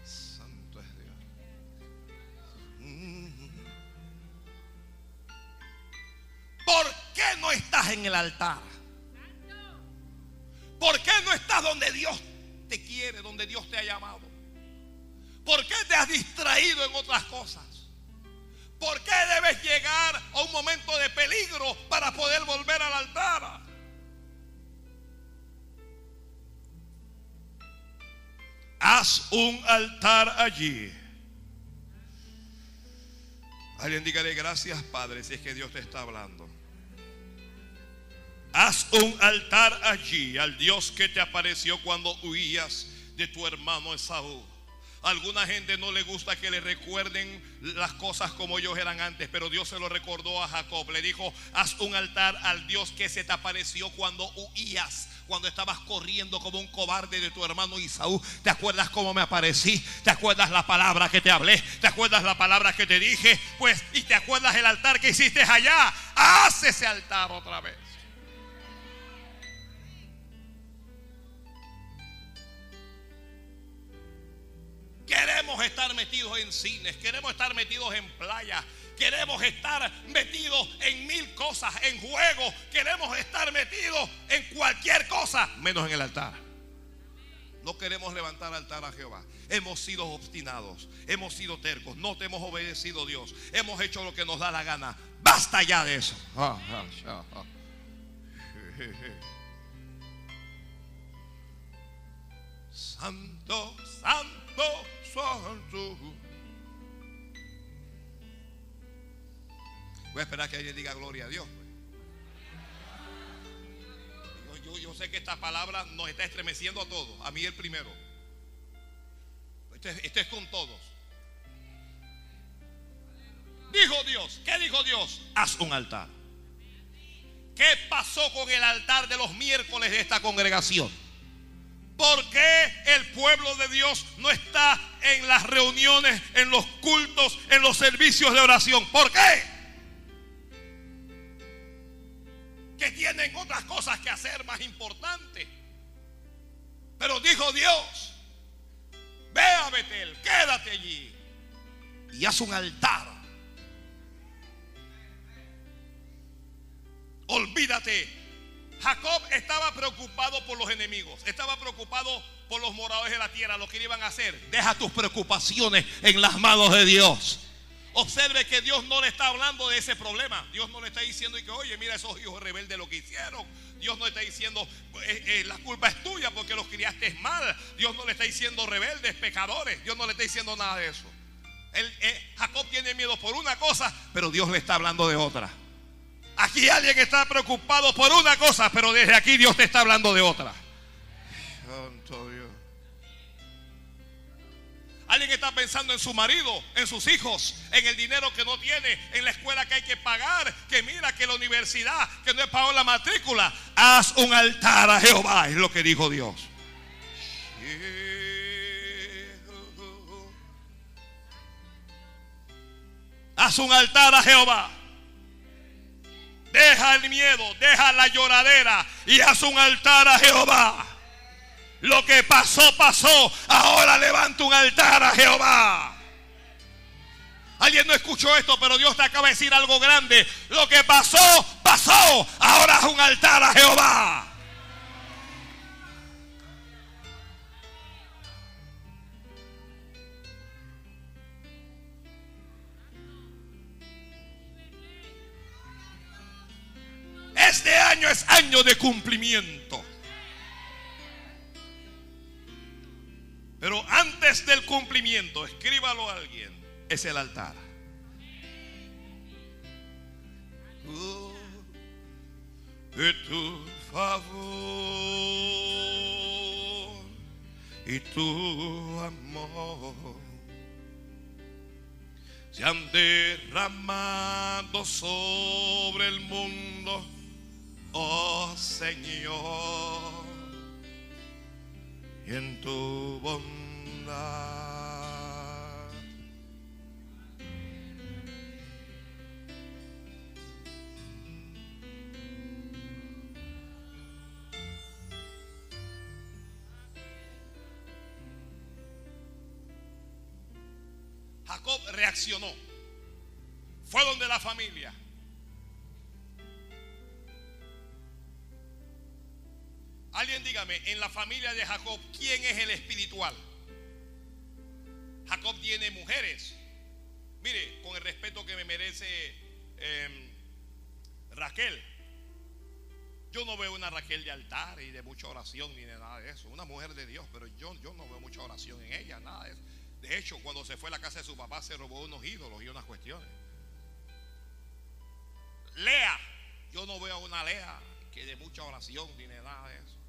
Santo es Dios. ¿Por qué no estás en el altar? ¿Por qué no estás donde Dios te quiere, donde Dios te ha llamado? ¿Por qué te has distraído en otras cosas? ¿Por qué debes llegar a un momento de peligro para poder volver al altar? Haz un altar allí. Alguien dígale gracias, Padre, si es que Dios te está hablando. Haz un altar allí al Dios que te apareció cuando huías de tu hermano Esaú. Alguna gente no le gusta que le recuerden las cosas como ellos eran antes, pero Dios se lo recordó a Jacob. Le dijo, haz un altar al Dios que se te apareció cuando huías cuando estabas corriendo como un cobarde de tu hermano Isaú. ¿Te acuerdas cómo me aparecí? ¿Te acuerdas la palabra que te hablé? ¿Te acuerdas la palabra que te dije? Pues, y te acuerdas el altar que hiciste allá. Haz ese altar otra vez. Queremos estar metidos en cines, queremos estar metidos en playas, queremos estar metidos en mil cosas, en juegos, queremos estar metidos en cualquier cosa, menos en el altar. No queremos levantar altar a Jehová. Hemos sido obstinados, hemos sido tercos, no te hemos obedecido Dios, hemos hecho lo que nos da la gana. Basta ya de eso. Santo, santo, Voy a esperar que alguien diga gloria a Dios. Yo, sé que esta palabra nos está estremeciendo a todos. A mí el primero. Esto es, es con todos. Dijo Dios. ¿Qué dijo Dios? Haz un altar. ¿Qué pasó con el altar de los miércoles de esta congregación? ¿Por qué el pueblo de Dios no está en las reuniones, en los cultos, en los servicios de oración? ¿Por qué? que tienen otras cosas que hacer más importantes. Pero dijo Dios, ve a Betel, quédate allí y haz un altar. Olvídate. Jacob estaba preocupado por los enemigos, estaba preocupado por los moradores de la tierra, lo que iban a hacer. Deja tus preocupaciones en las manos de Dios. Observe que Dios no le está hablando de ese problema. Dios no le está diciendo y que, oye, mira esos hijos rebeldes lo que hicieron. Dios no le está diciendo, eh, eh, la culpa es tuya porque los criaste mal. Dios no le está diciendo rebeldes, pecadores. Dios no le está diciendo nada de eso. Eh, Jacob tiene miedo por una cosa, pero Dios le está hablando de otra. Aquí alguien está preocupado por una cosa, pero desde aquí Dios te está hablando de otra. Santo Dios. Alguien está pensando en su marido, en sus hijos, en el dinero que no tiene, en la escuela que hay que pagar, que mira que la universidad, que no es pagado la matrícula. Haz un altar a Jehová, es lo que dijo Dios. Haz un altar a Jehová. Deja el miedo, deja la lloradera y haz un altar a Jehová. Lo que pasó, pasó. Ahora levanta un altar a Jehová. Alguien no escuchó esto, pero Dios te acaba de decir algo grande. Lo que pasó, pasó. Ahora es un altar a Jehová. Este año es año de cumplimiento. Pero antes del cumplimiento, escríbalo a alguien, es el altar. De tu favor y tu amor se han derramado sobre el mundo, oh Señor en tu bondad. Jacob reaccionó. Fue donde la familia. Alguien dígame, en la familia de Jacob, ¿quién es el espiritual? Jacob tiene mujeres. Mire, con el respeto que me merece em, Raquel. Yo no veo una Raquel de altar y de mucha oración ni de nada de eso. Una mujer de Dios, pero yo, yo no veo mucha oración en ella, nada de eso. De hecho, cuando se fue a la casa de su papá se robó unos ídolos y unas cuestiones. Lea, yo no veo a una Lea que de mucha oración ni de nada de eso.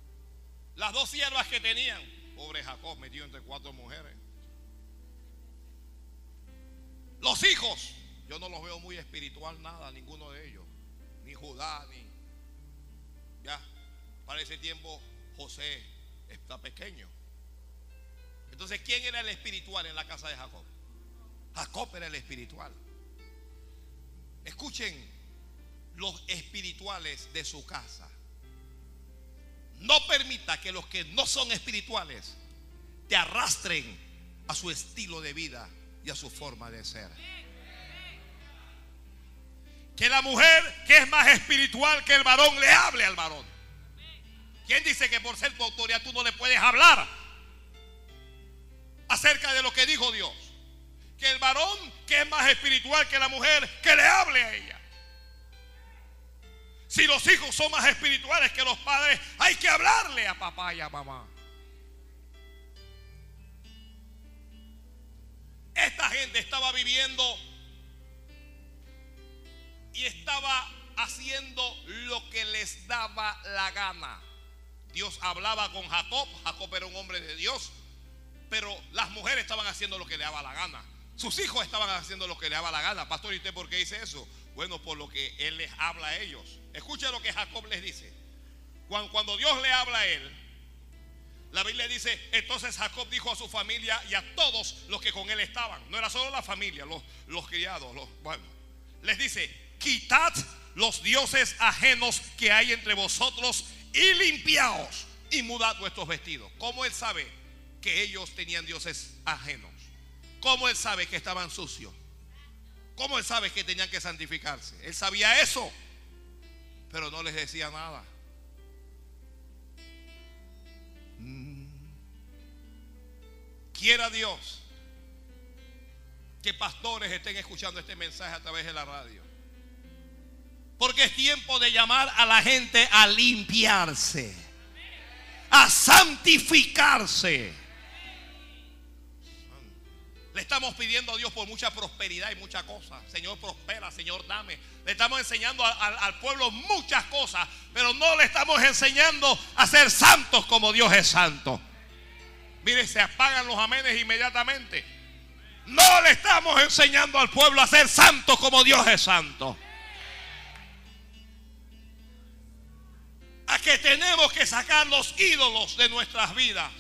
Las dos siervas que tenían, pobre Jacob metido entre cuatro mujeres. Los hijos, yo no los veo muy espiritual nada, ninguno de ellos. Ni Judá, ni... Ya, para ese tiempo José está pequeño. Entonces, ¿quién era el espiritual en la casa de Jacob? Jacob era el espiritual. Escuchen los espirituales de su casa. No permita que los que no son espirituales te arrastren a su estilo de vida y a su forma de ser. Que la mujer que es más espiritual que el varón le hable al varón. ¿Quién dice que por ser tu autoridad tú no le puedes hablar acerca de lo que dijo Dios? Que el varón que es más espiritual que la mujer, que le hable a ella. Si los hijos son más espirituales que los padres, hay que hablarle a papá y a mamá. Esta gente estaba viviendo y estaba haciendo lo que les daba la gana. Dios hablaba con Jacob, Jacob era un hombre de Dios, pero las mujeres estaban haciendo lo que le daba la gana. Sus hijos estaban haciendo lo que le daba la gana. Pastor, ¿y usted por qué dice eso? Bueno, por lo que Él les habla a ellos. Escucha lo que Jacob les dice. Cuando, Dios le habla a él, la Biblia dice, entonces Jacob dijo a su familia y a todos los que con él estaban, no era solo la familia, los, los criados, los, bueno, les dice, quitad los dioses ajenos que hay entre vosotros y limpiaos y mudad vuestros vestidos. ¿Cómo él sabe que ellos tenían dioses ajenos? ¿Cómo él sabe que estaban sucios? ¿Cómo él sabe que tenían que santificarse? Él sabía eso pero no les decía nada. Mm. Quiera Dios que pastores estén escuchando este mensaje a través de la radio. Porque es tiempo de llamar a la gente a limpiarse, a santificarse. Le estamos pidiendo a Dios por mucha prosperidad y muchas cosas. Señor, prospera, Señor, dame. Le estamos enseñando al pueblo muchas cosas, pero no le estamos enseñando a ser santos como Dios es santo. Mire, se apagan los amenes inmediatamente. No le estamos enseñando al pueblo a ser santos como Dios es santo. A que tenemos que sacar los ídolos de nuestras vidas.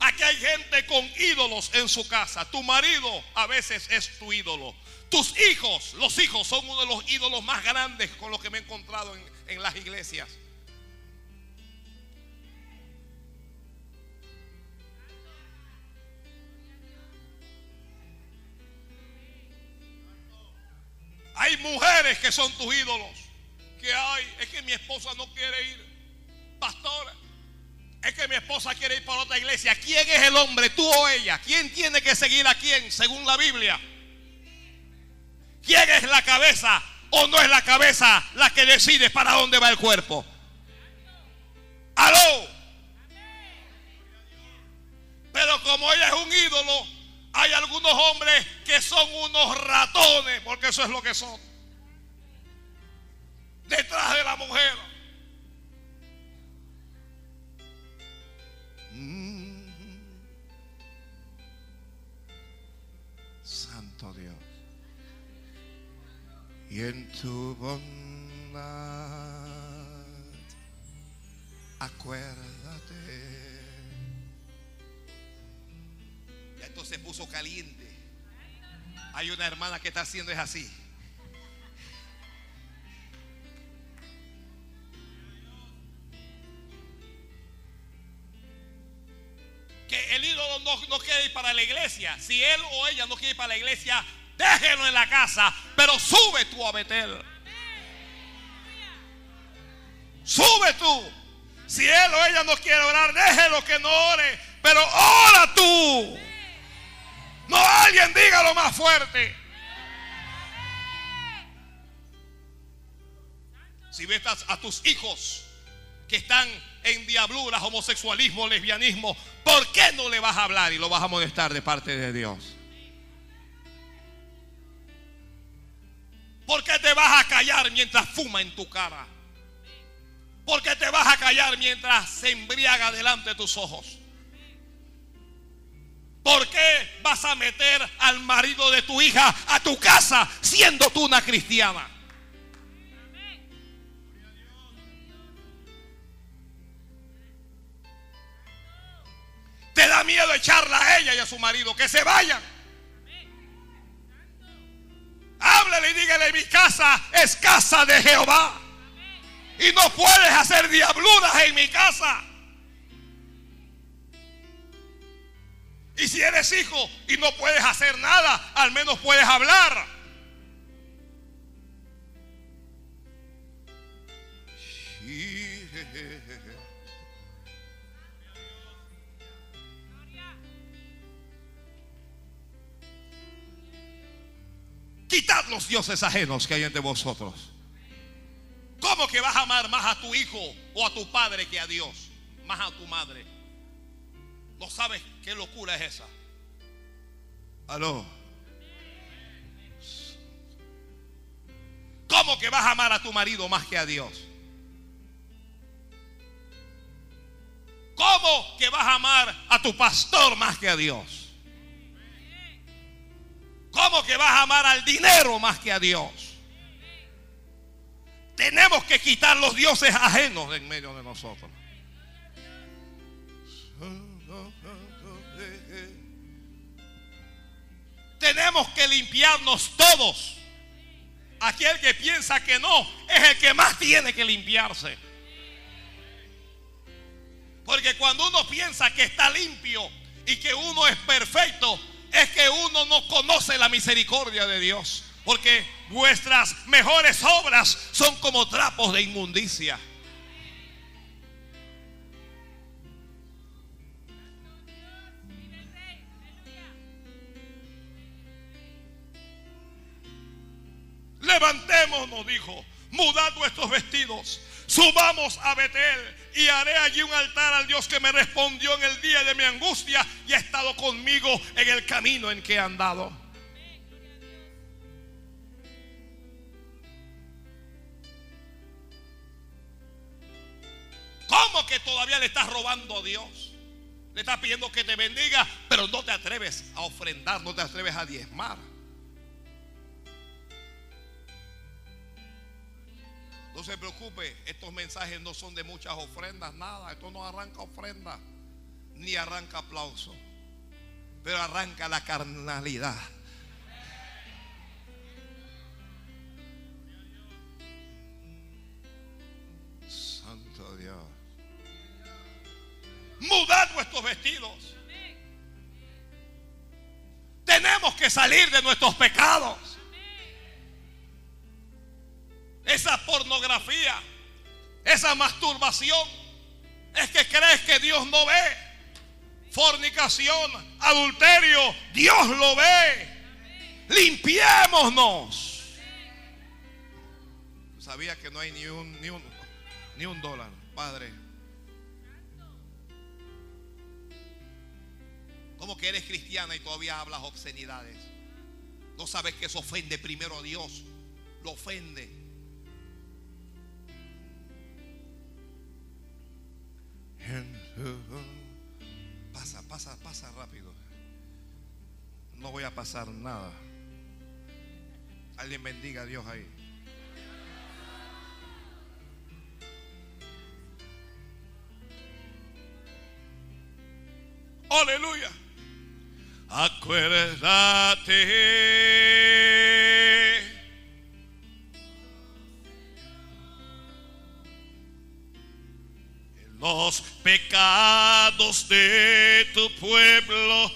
Aquí hay gente con ídolos en su casa. Tu marido a veces es tu ídolo. Tus hijos, los hijos son uno de los ídolos más grandes con los que me he encontrado en, en las iglesias. Hay mujeres que son tus ídolos. Que hay, es que mi esposa no quiere ir. Pastora, es que mi esposa quiere ir para otra iglesia. ¿Quién es el hombre, tú o ella? ¿Quién tiene que seguir a quién según la Biblia? ¿Quién es la cabeza o no es la cabeza la que decide para dónde va el cuerpo? Aló. Pero como ella es un ídolo, hay algunos hombres que son unos ratones, porque eso es lo que son. Detrás de la mujer. Santo Dios. Y en tu bondad, acuérdate. Ya esto se puso caliente. Hay una hermana que está haciendo es así. Que el ídolo no, no quiere ir para la iglesia. Si él o ella no quiere ir para la iglesia, déjelo en la casa, pero sube tú a Betel. Sube tú. Si él o ella no quiere orar, déjelo que no ore, pero ora tú. No alguien dígalo más fuerte. Si ves a tus hijos que están en diabluras, homosexualismo, lesbianismo, ¿por qué no le vas a hablar y lo vas a molestar de parte de Dios? ¿Por qué te vas a callar mientras fuma en tu cara? ¿Por qué te vas a callar mientras se embriaga delante de tus ojos? ¿Por qué vas a meter al marido de tu hija a tu casa siendo tú una cristiana? Da miedo echarla a ella y a su marido que se vayan. Háblale y dígale, mi casa es casa de Jehová. Y no puedes hacer diabluras en mi casa. Y si eres hijo y no puedes hacer nada, al menos puedes hablar. Quitad los dioses ajenos que hay entre vosotros. ¿Cómo que vas a amar más a tu hijo o a tu padre que a Dios? Más a tu madre. ¿No sabes qué locura es esa? Aló. ¿Cómo que vas a amar a tu marido más que a Dios? ¿Cómo que vas a amar a tu pastor más que a Dios? ¿Cómo que vas a amar al dinero más que a Dios? Tenemos que quitar los dioses ajenos en medio de nosotros. Tenemos que limpiarnos todos. Aquel que piensa que no es el que más tiene que limpiarse. Porque cuando uno piensa que está limpio y que uno es perfecto, es que uno no conoce la misericordia de Dios. Porque vuestras mejores obras son como trapos de inmundicia. Levantémonos, dijo, mudad vuestros vestidos, Subamos a Betel y haré allí un altar al Dios que me respondió en el día de mi angustia y ha estado conmigo en el camino en que he andado. ¿Cómo que todavía le estás robando a Dios? Le estás pidiendo que te bendiga, pero no te atreves a ofrendar, no te atreves a diezmar. No se preocupe, estos mensajes no son de muchas ofrendas, nada. Esto no arranca ofrenda, ni arranca aplauso, pero arranca la carnalidad. Santo Dios. Mudad vuestros vestidos. Tenemos que salir de nuestros pecados. Esa pornografía, esa masturbación, es que crees que Dios no ve. Fornicación, adulterio, Dios lo ve. Limpiémonos. Sabía que no hay ni un, ni un, ni un dólar, Padre. ¿Cómo que eres cristiana y todavía hablas obscenidades? No sabes que eso ofende primero a Dios. Lo ofende. Pasa, pasa, pasa rápido. No voy a pasar nada. Alguien bendiga a Dios ahí. Aleluya. Acuérdate. Los pecados de tu pueblo.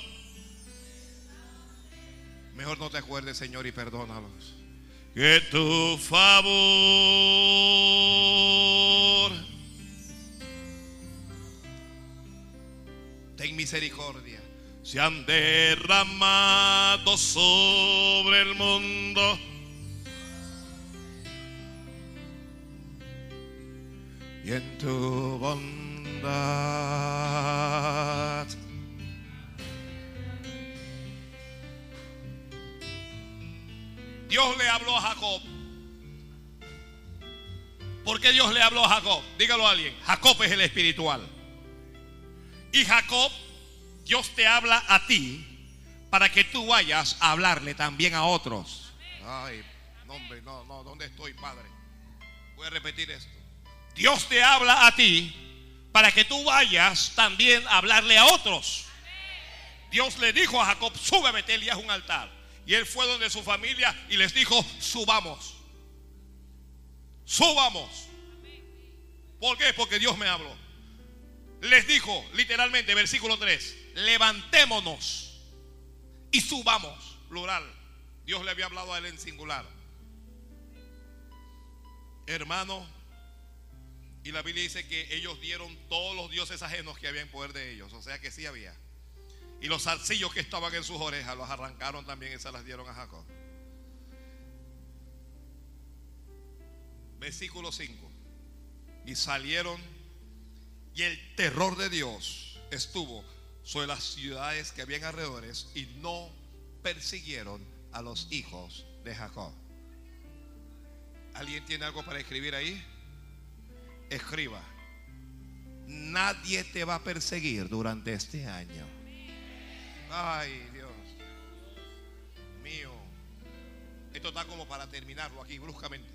Mejor no te acuerdes, Señor, y perdónalos. Que tu favor. Ten misericordia. Se han derramado sobre el mundo. Y en tu bondad. Dios le habló a Jacob. ¿Por qué Dios le habló a Jacob? Dígalo a alguien. Jacob es el espiritual. Y Jacob, Dios te habla a ti para que tú vayas a hablarle también a otros. Ay, no, hombre, no, no, ¿dónde estoy, Padre? Voy a repetir esto. Dios te habla a ti para que tú vayas también a hablarle a otros. Dios le dijo a Jacob, sube a Betel y un altar. Y él fue donde su familia y les dijo, subamos. Subamos. ¿Por qué? Porque Dios me habló. Les dijo literalmente, versículo 3, levantémonos y subamos, plural. Dios le había hablado a él en singular. Hermano, y la Biblia dice que ellos dieron todos los dioses ajenos que había en poder de ellos. O sea que sí había. Y los zarcillos que estaban en sus orejas los arrancaron también y se las dieron a Jacob. Versículo 5. Y salieron y el terror de Dios estuvo sobre las ciudades que habían alrededores y no persiguieron a los hijos de Jacob. ¿Alguien tiene algo para escribir ahí? Escriba. Nadie te va a perseguir durante este año. Ay, Dios mío. Esto está como para terminarlo aquí bruscamente.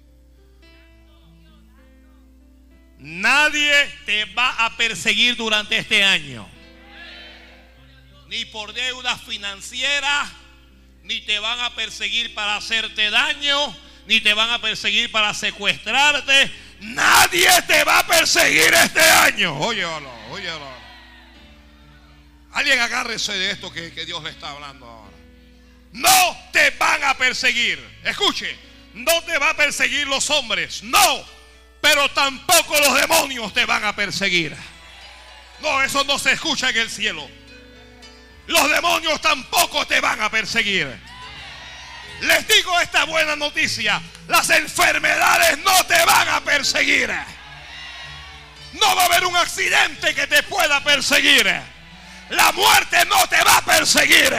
Nadie te va a perseguir durante este año. Ni por deudas financieras, ni te van a perseguir para hacerte daño, ni te van a perseguir para secuestrarte. Nadie te va a perseguir este año. Óyelo, óyelo. Alguien agárrese de esto que, que Dios le está hablando ahora. No te van a perseguir. Escuche, no te va a perseguir los hombres. No pero tampoco los demonios te van a perseguir. No, eso no se escucha en el cielo. Los demonios tampoco te van a perseguir. Les digo esta buena noticia. Las enfermedades no te van a perseguir. no va a haber un accidente que te pueda perseguir. La muerte no te va a perseguir.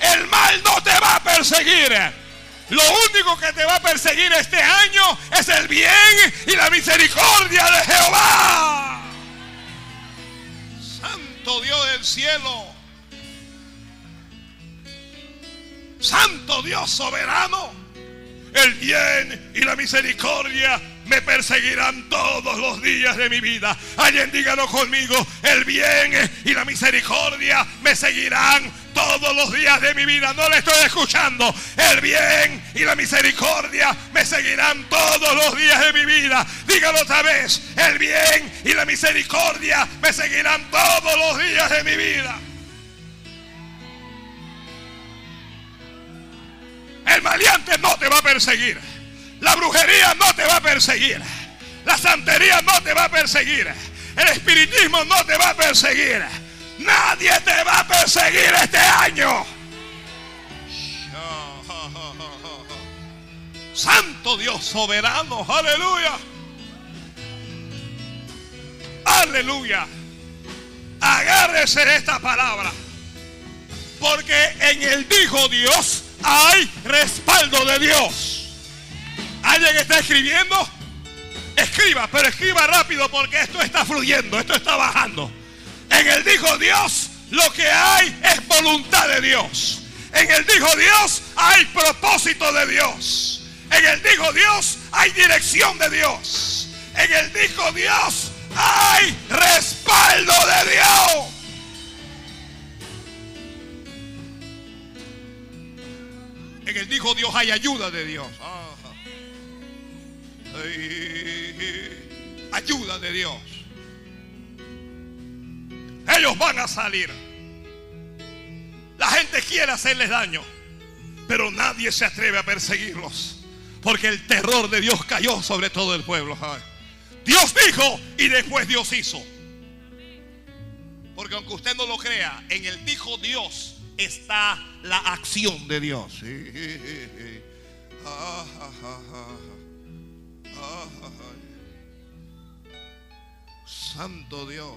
El mal no te va a perseguir. Lo único que te va a perseguir este año es el bien y la misericordia de Jehová. Santo Dios del cielo. Santo Dios soberano. El bien y la misericordia me perseguirán todos los días de mi vida. Alguien dígalo conmigo. El bien y la misericordia me seguirán todos los días de mi vida. No le estoy escuchando. El bien y la misericordia me seguirán todos los días de mi vida. Dígalo otra vez. El bien y la misericordia me seguirán todos los días de mi vida. El maleante no te va a perseguir. La brujería no te va a perseguir. La santería no te va a perseguir. El espiritismo no te va a perseguir. Nadie te va a perseguir este año. Santo Dios soberano, aleluya. Aleluya. Agárrese esta palabra. Porque en el dijo Dios hay respaldo de Dios. ¿Alguien está escribiendo? Escriba, pero escriba rápido porque esto está fluyendo, esto está bajando. En el dijo Dios, lo que hay es voluntad de Dios. En el dijo Dios hay propósito de Dios. En el dijo Dios hay dirección de Dios. En el dijo Dios hay respaldo de Dios. En el dijo Dios hay ayuda de Dios. Ayuda de Dios. Ellos van a salir. La gente quiere hacerles daño, pero nadie se atreve a perseguirlos. Porque el terror de Dios cayó sobre todo el pueblo. Dios dijo y después Dios hizo. Porque aunque usted no lo crea, en el dijo Dios está la acción de Dios. Santo Dios.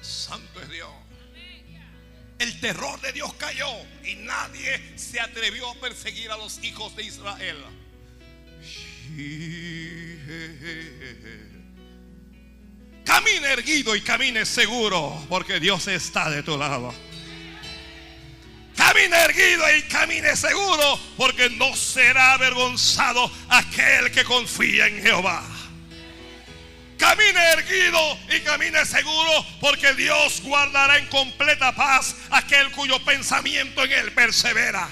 Santo es Dios. El terror de Dios cayó y nadie se atrevió a perseguir a los hijos de Israel. Camine erguido y camine seguro porque Dios está de tu lado. Camine erguido y camine seguro porque no será avergonzado aquel que confía en Jehová. Camine erguido y camine seguro porque Dios guardará en completa paz aquel cuyo pensamiento en él persevera.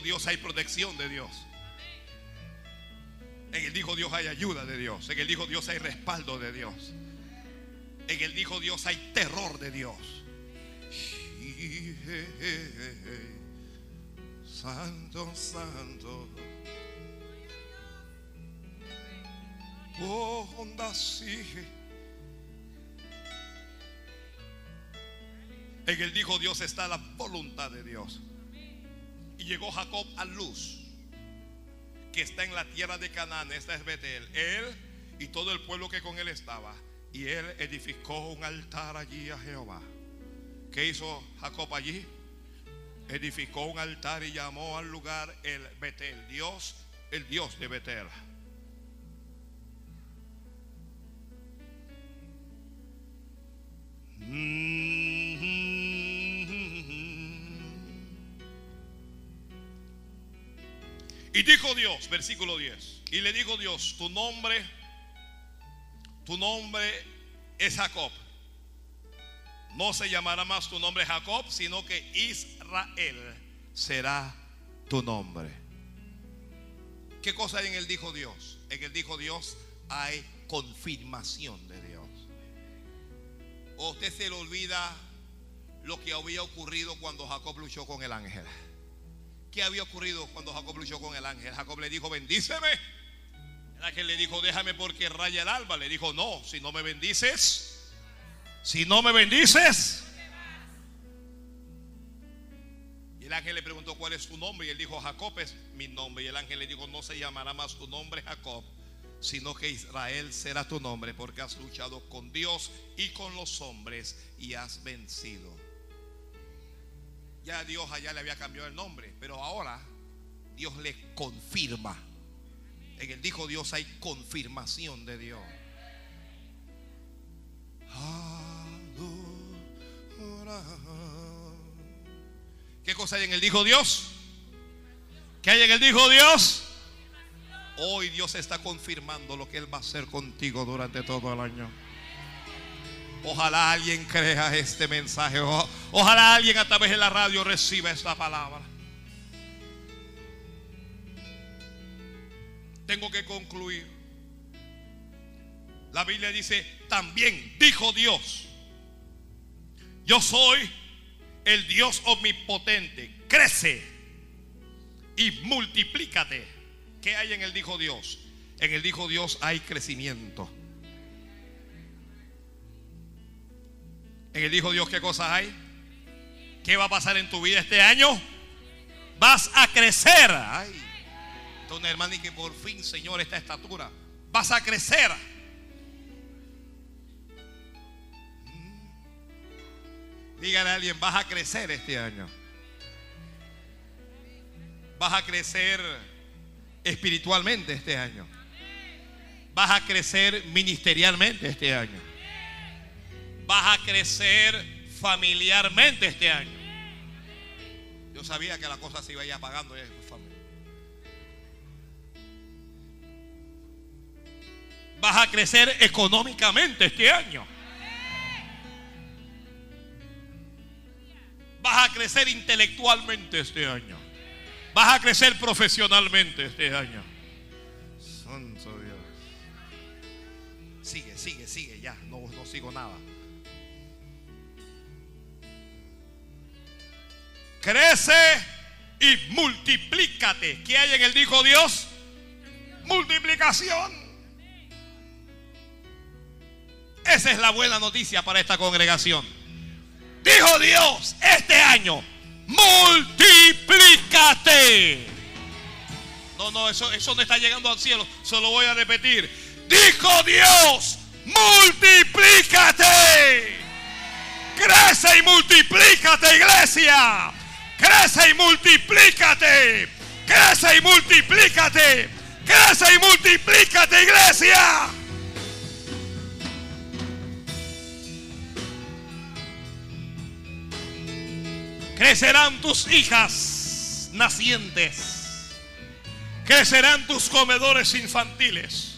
Dios hay protección de Dios. En el dijo Dios hay ayuda de Dios. En el dijo Dios hay respaldo de Dios. En el dijo Dios hay terror de Dios. Santo, santo. Oh, onda. En el dijo Dios está la voluntad de Dios. Llegó Jacob a luz, que está en la tierra de Canaán, esta es Betel. Él y todo el pueblo que con él estaba. Y él edificó un altar allí a Jehová. ¿Qué hizo Jacob allí? Edificó un altar y llamó al lugar el Betel, Dios, el Dios de Betel. Y dijo Dios, versículo 10, y le dijo Dios, tu nombre, tu nombre es Jacob. No se llamará más tu nombre Jacob, sino que Israel será tu nombre. ¿Qué cosa hay en el dijo Dios? En el dijo Dios hay confirmación de Dios. ¿O usted se le olvida lo que había ocurrido cuando Jacob luchó con el ángel? ¿Qué había ocurrido cuando Jacob luchó con el ángel? Jacob le dijo, bendíceme. El ángel le dijo, déjame porque raya el alba. Le dijo, no, si no me bendices, Si no me bendices. Y el ángel le preguntó cuál es tu nombre. Y él dijo, Jacob es mi nombre. Y el ángel le dijo, no se llamará más tu nombre Jacob, sino que Israel será tu nombre, porque has luchado con Dios y con los hombres y has vencido. Ya Dios allá le había cambiado el nombre, pero ahora Dios le confirma. En el dijo Dios hay confirmación de Dios. ¿Qué cosa hay en el dijo Dios? ¿Qué hay en el dijo Dios? Hoy Dios está confirmando lo que Él va a hacer contigo durante todo el año. Ojalá alguien crea este mensaje. Ojalá alguien a través de la radio reciba esta palabra. Tengo que concluir. La Biblia dice, también dijo Dios, yo soy el Dios omnipotente, crece y multiplícate. ¿Qué hay en el dijo Dios? En el dijo Dios hay crecimiento. En el dijo Dios, ¿qué cosas hay? ¿Qué va a pasar en tu vida este año? Vas a crecer. Ay, entonces, hermano, y que por fin, Señor, esta estatura, vas a crecer. Dígale a alguien, vas a crecer este año. Vas a crecer espiritualmente este año. Vas a crecer ministerialmente este año. Vas a crecer familiarmente este año. Yo sabía que la cosa se iba a ir apagando. Vas a crecer económicamente este año. Vas a crecer intelectualmente este año. Vas a crecer profesionalmente este año. Santo Dios. Sigue, sigue, sigue, ya. No, no sigo nada. Crece y multiplícate. ¿Qué hay en el dijo Dios? Multiplicación. Esa es la buena noticia para esta congregación. Dijo Dios este año, multiplícate. No, no, eso, eso no está llegando al cielo. Solo voy a repetir. Dijo Dios, multiplícate. Crece y multiplícate, iglesia. Crece y multiplícate. Crece y multiplícate. Crece y multiplícate, iglesia. Crecerán tus hijas nacientes. Crecerán tus comedores infantiles.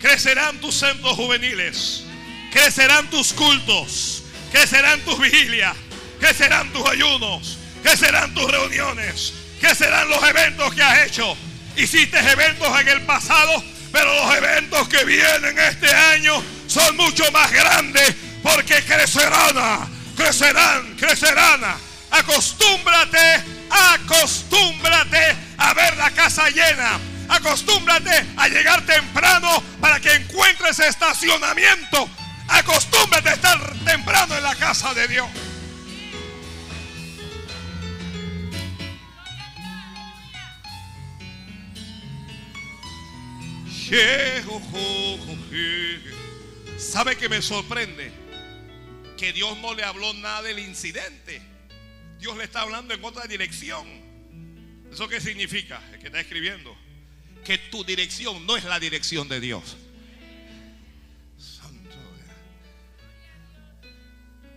Crecerán tus centros juveniles. Crecerán tus cultos. Crecerán tus vigilias. Crecerán tus ayunos. Crecerán tus reuniones. Crecerán los eventos que has hecho. Hiciste eventos en el pasado, pero los eventos que vienen este año son mucho más grandes porque crecerán, crecerán, crecerán Acostúmbrate, acostúmbrate a ver la casa llena. Acostúmbrate a llegar temprano para que encuentres estacionamiento. Acostúmbrate a estar temprano en la casa de Dios. ¿Sabe que me sorprende? Que Dios no le habló nada del incidente. Dios le está hablando en otra dirección. ¿Eso qué significa? El que está escribiendo. Que tu dirección no es la dirección de Dios. Santo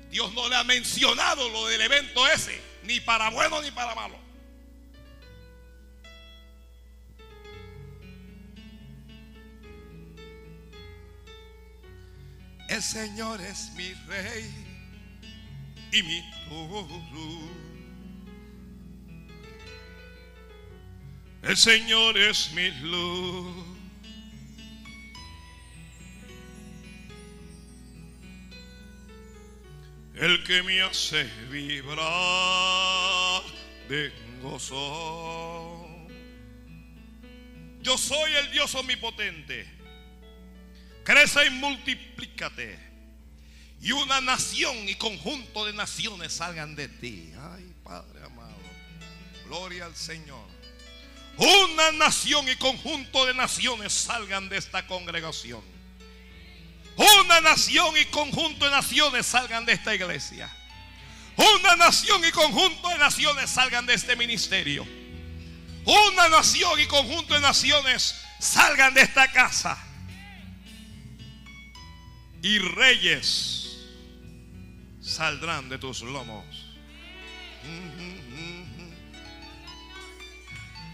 Dios no le ha mencionado lo del evento ese, ni para bueno ni para malo. El Señor es mi rey y mi el Señor es mi luz. El que me hace vibrar de gozo. Yo soy el Dios omnipotente. Crece y multiplícate y una nación y conjunto de naciones salgan de ti. Ay, Padre amado. Gloria al Señor. Una nación y conjunto de naciones salgan de esta congregación. Una nación y conjunto de naciones salgan de esta iglesia. Una nación y conjunto de naciones salgan de este ministerio. Una nación y conjunto de naciones salgan de esta casa. Y reyes saldrán de tus lomos.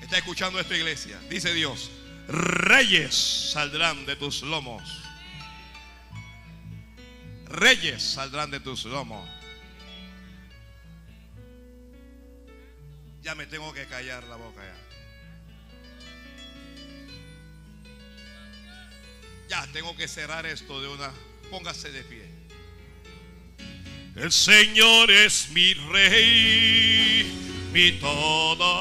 Está escuchando esta iglesia. Dice Dios, reyes saldrán de tus lomos. Reyes saldrán de tus lomos. Ya me tengo que callar la boca ya. Ya tengo que cerrar esto de una. Póngase de pie. El Señor es mi rey, mi todo.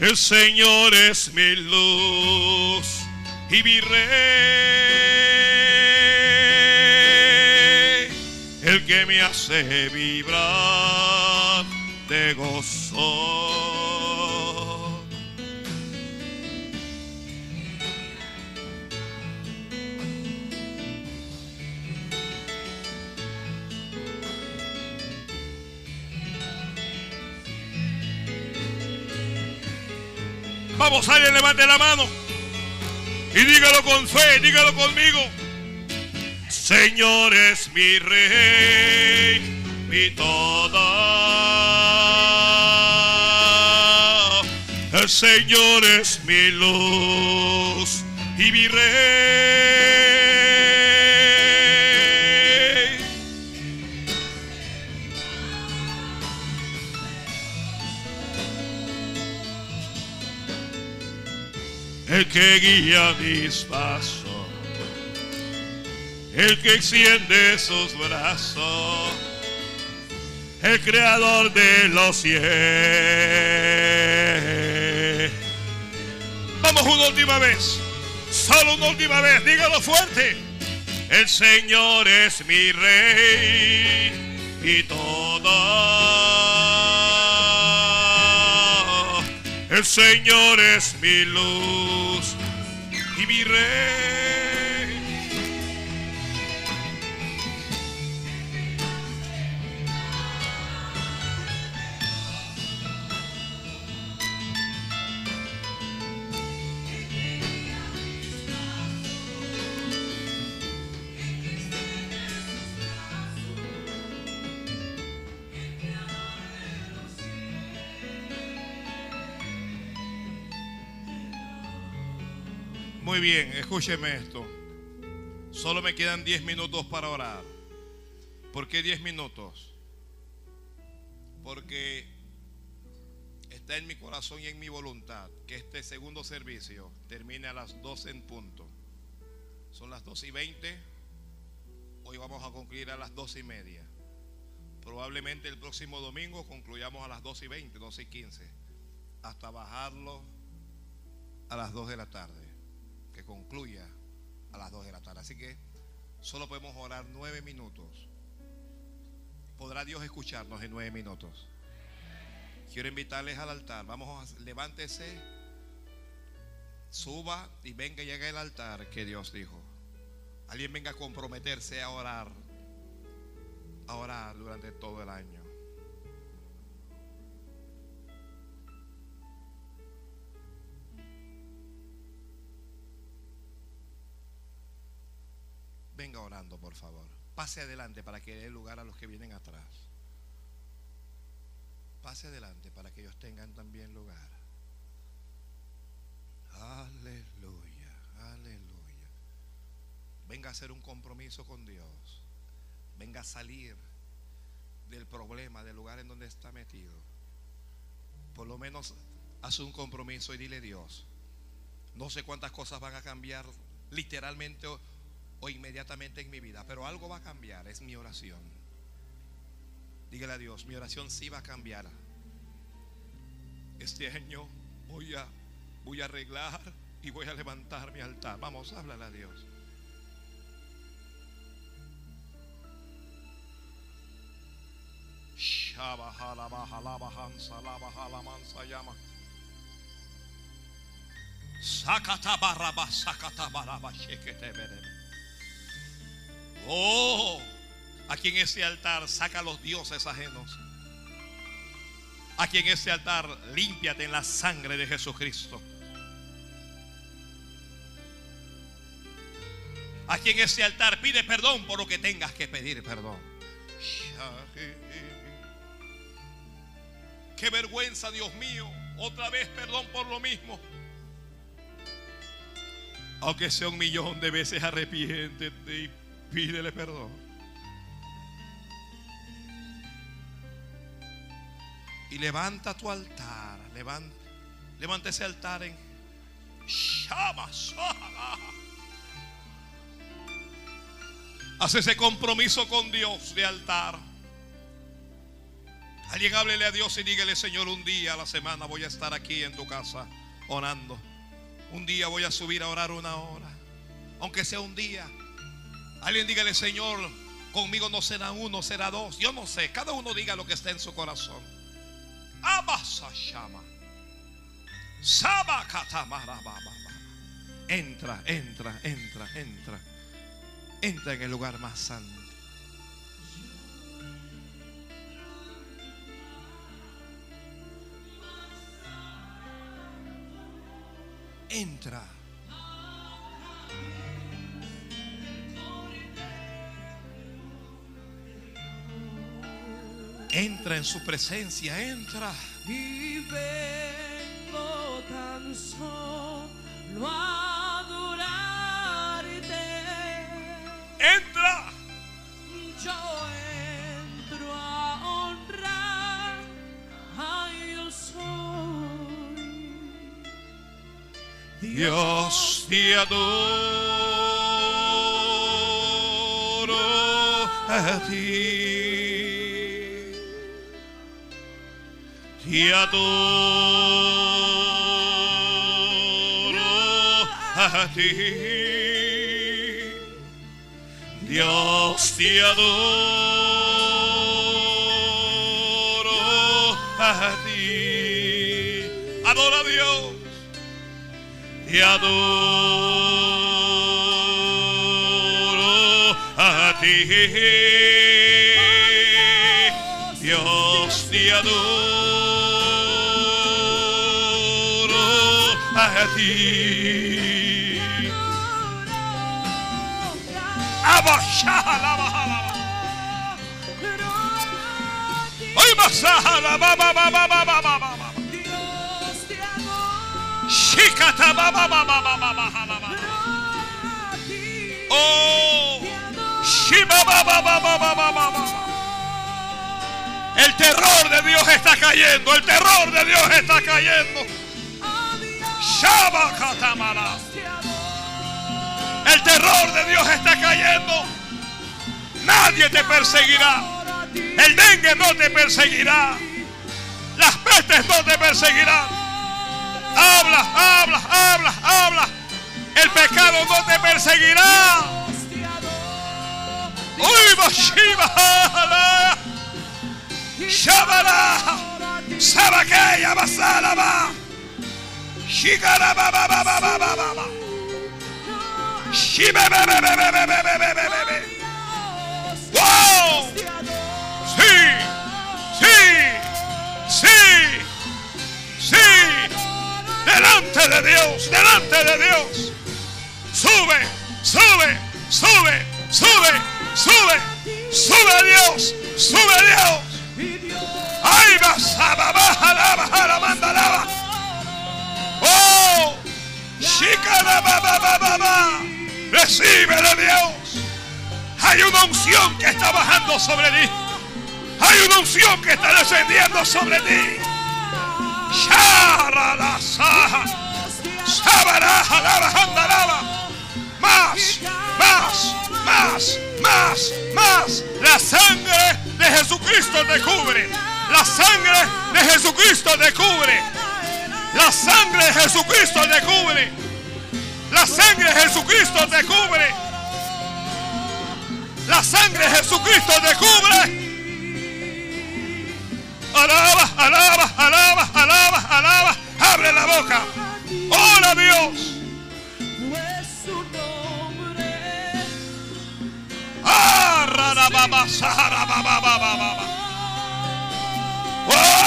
El Señor es mi luz y mi rey, el que me hace vibrar de gozo. Vamos, alguien levante la mano. Y dígalo con fe, dígalo conmigo. Señor es mi rey, mi todo. El Señor es mi luz y mi rey. El que guía mis pasos, el que extiende sus brazos, el creador de los cielos. Vamos una última vez, solo una última vez, dígalo fuerte. El Señor es mi rey y todo el Señor es mi luz y mi rey. Muy bien, escúcheme esto. Solo me quedan 10 minutos para orar. ¿Por qué 10 minutos? Porque está en mi corazón y en mi voluntad que este segundo servicio termine a las 12 en punto. Son las 12 y 20. Hoy vamos a concluir a las 12 y media. Probablemente el próximo domingo concluyamos a las 12 y 20, 12 y 15. Hasta bajarlo a las 2 de la tarde que concluya a las 2 de la tarde. Así que solo podemos orar nueve minutos. ¿Podrá Dios escucharnos en nueve minutos? Quiero invitarles al altar. Vamos a levántese, suba y venga y llegue al altar que Dios dijo. Alguien venga a comprometerse a orar, a orar durante todo el año. Venga orando, por favor. Pase adelante para que dé lugar a los que vienen atrás. Pase adelante para que ellos tengan también lugar. Aleluya, aleluya. Venga a hacer un compromiso con Dios. Venga a salir del problema, del lugar en donde está metido. Por lo menos hace un compromiso y dile Dios. No sé cuántas cosas van a cambiar literalmente o inmediatamente en mi vida, pero algo va a cambiar, es mi oración. Dígale a Dios, mi oración sí va a cambiar. Este año voy a, voy a arreglar y voy a levantar mi altar. Vamos, háblale a Dios. Sakata baraba, sakata baraba, shekete berebe. Oh, aquí en ese altar saca los dioses ajenos. Aquí en ese altar límpiate en la sangre de Jesucristo. Aquí en ese altar pide perdón por lo que tengas que pedir perdón. Qué vergüenza, Dios mío. Otra vez perdón por lo mismo. Aunque sea un millón de veces arrepiéntete y pídele perdón. Y levanta tu altar. Levanta, levanta ese altar en Shama. Haz ese compromiso con Dios de altar. Alguien háblele a Dios y dígale, Señor, un día a la semana voy a estar aquí en tu casa orando. Un día voy a subir a orar una hora. Aunque sea un día. Alguien dígale, Señor, conmigo no será uno, será dos. Yo no sé. Cada uno diga lo que está en su corazón. Abasa llama. Entra, entra, entra, entra. Entra en el lugar más santo. Entra. Entra en su presencia, entra. Y vengo tan solo a adorarte. Entra. Yo entro a honrar a yo soy. Dios te adoro a ti. Te adoro a ti. Dios te adoro a ti. Adora a Dios. Te adoro a ti. Dios te adoro ti. Hoy ba ba ba ba ba ba ba ba. Adoro Shikata ba ba ba ba ba ba ba ba ba. Oh, ba ba ba ba ba ba ba ba. El terror de Dios está cayendo, el terror de Dios está cayendo. El terror de Dios está cayendo. Nadie te perseguirá. El dengue no te perseguirá. Las pestes no te perseguirán. Habla, habla, habla, habla. El pecado no te perseguirá. Uy, Shabara, Sabakeya, Basalaba, ¡Wow! Sí, sí, sí, sí. Delante de Dios, delante de Dios. Sube, sube, sube, sube, sube, sube a Dios, sube a Dios. Ay, basaba, baja, lava, jala, manda, lava. Recibe de Dios. Hay una unción que está bajando sobre ti. Hay una unción que está descendiendo sobre ti. Más, más, más, más, más. La sangre de Jesucristo te cubre. La sangre de Jesucristo te cubre. La sangre de Jesucristo te cubre. La sangre de Jesucristo te cubre. La sangre de Jesucristo te cubre. Alaba, alaba, alaba, alaba, alaba. Abre la boca. Ora Dios. Oh,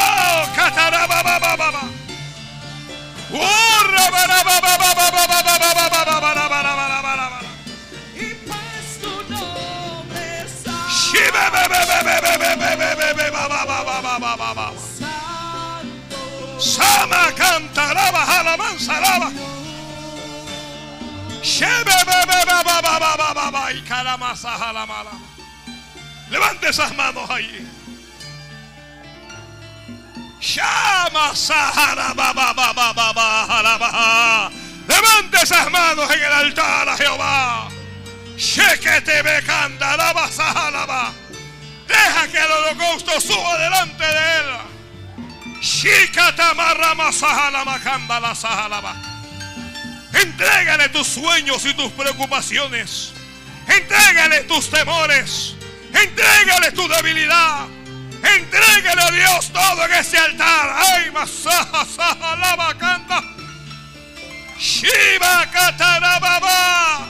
Sama canta, alaba, alabanza, alaba. Levante esas manos ahí. Levante esas manos en el altar a Jehová. Shekete be cantaraba sahalaba. Deja que el holocausto suba delante de él. Shikatamarrama sahalama kandala sahalaba. Entrégale tus sueños y tus preocupaciones. Entrégale tus temores. Entrégale tu debilidad. Entrégale a Dios todo en ese altar. Ay, masaja, sahalaba, canta. Shiva katarababa.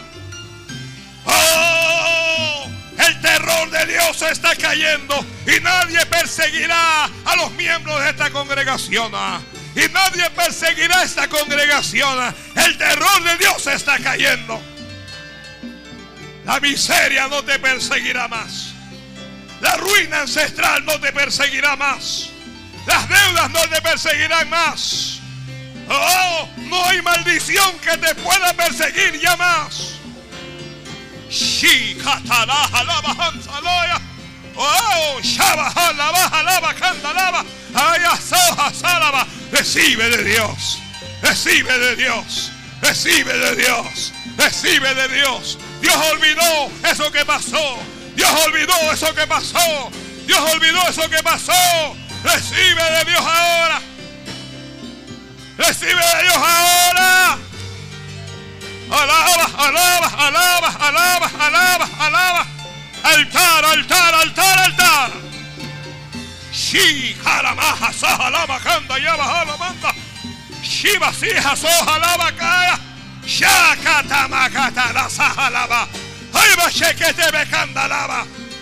Oh, el terror de Dios está cayendo y nadie perseguirá a los miembros de esta congregación. Y nadie perseguirá esta congregación. El terror de Dios está cayendo. La miseria no te perseguirá más. La ruina ancestral no te perseguirá más. Las deudas no te perseguirán más. Oh, no hay maldición que te pueda perseguir ya más. Oh. Recibe de Dios. Recibe de Dios. Recibe de Dios. Recibe de Dios. Dios olvidó eso que pasó. Dios olvidó eso que pasó. Dios olvidó eso que pasó. Recibe de Dios ahora. Recibe de Dios ahora. Alaba, alaba, alaba, alaba, alaba, alaba. Altar, altar, altar, altar. Shi, jaramaja, sajalama, kanda, yaba, jalamanda. Shiva, sija, sojalaba, kaya. Shakatamakata, la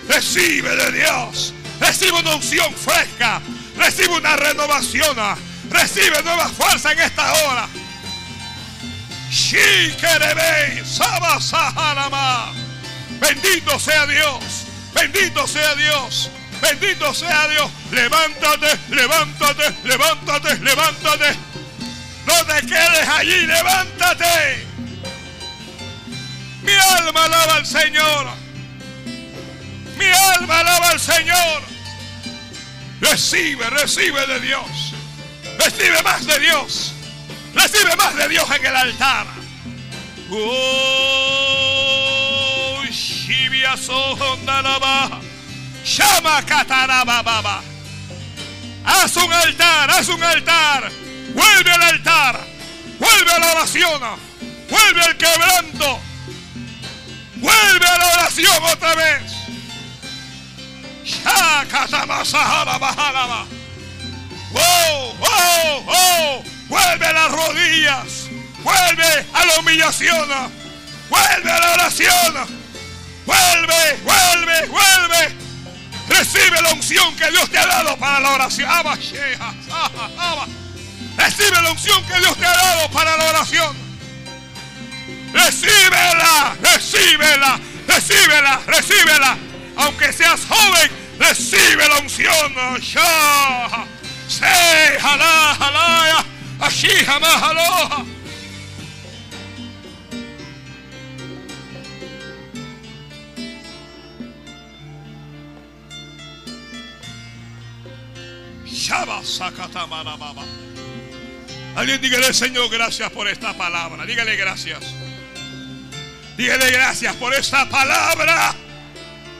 Recibe de Dios. Recibe una unción fresca. Recibe una renovación. Recibe nueva fuerza en esta hora. Bendito sea Dios, bendito sea Dios, bendito sea Dios. Levántate, levántate, levántate, levántate. No te quedes allí, levántate. Mi alma alaba al Señor. Mi alma alaba al Señor. Recibe, recibe de Dios. Recibe más de Dios. Recibe más de Dios en el altar. Oh. Shama Katarababa. Haz un altar, haz un altar. Vuelve al altar. Vuelve a la oración. Vuelve al quebranto. Vuelve a la oración otra vez. Oh, oh, oh. Vuelve a las rodillas. Vuelve a la humillación. Vuelve a la oración. Vuelve, vuelve, vuelve. Recibe la unción que Dios te ha dado para la oración. Recibe la unción que Dios te ha dado para la oración. Recíbela, recíbela, recíbela, recíbela. Aunque seas joven, recibe la unción. Shah. Se jalá, jalaya. Así jamás baba. Alguien dígale, Señor, gracias por esta palabra. Dígale gracias. Dígale gracias por esta palabra.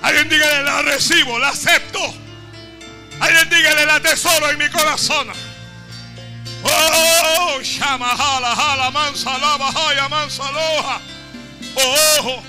Alguien dígale, la recibo, la acepto. Alguien dígale, la tesoro en mi corazón. Oh, shama hala hala mansa lava haya mansa loja. Oh,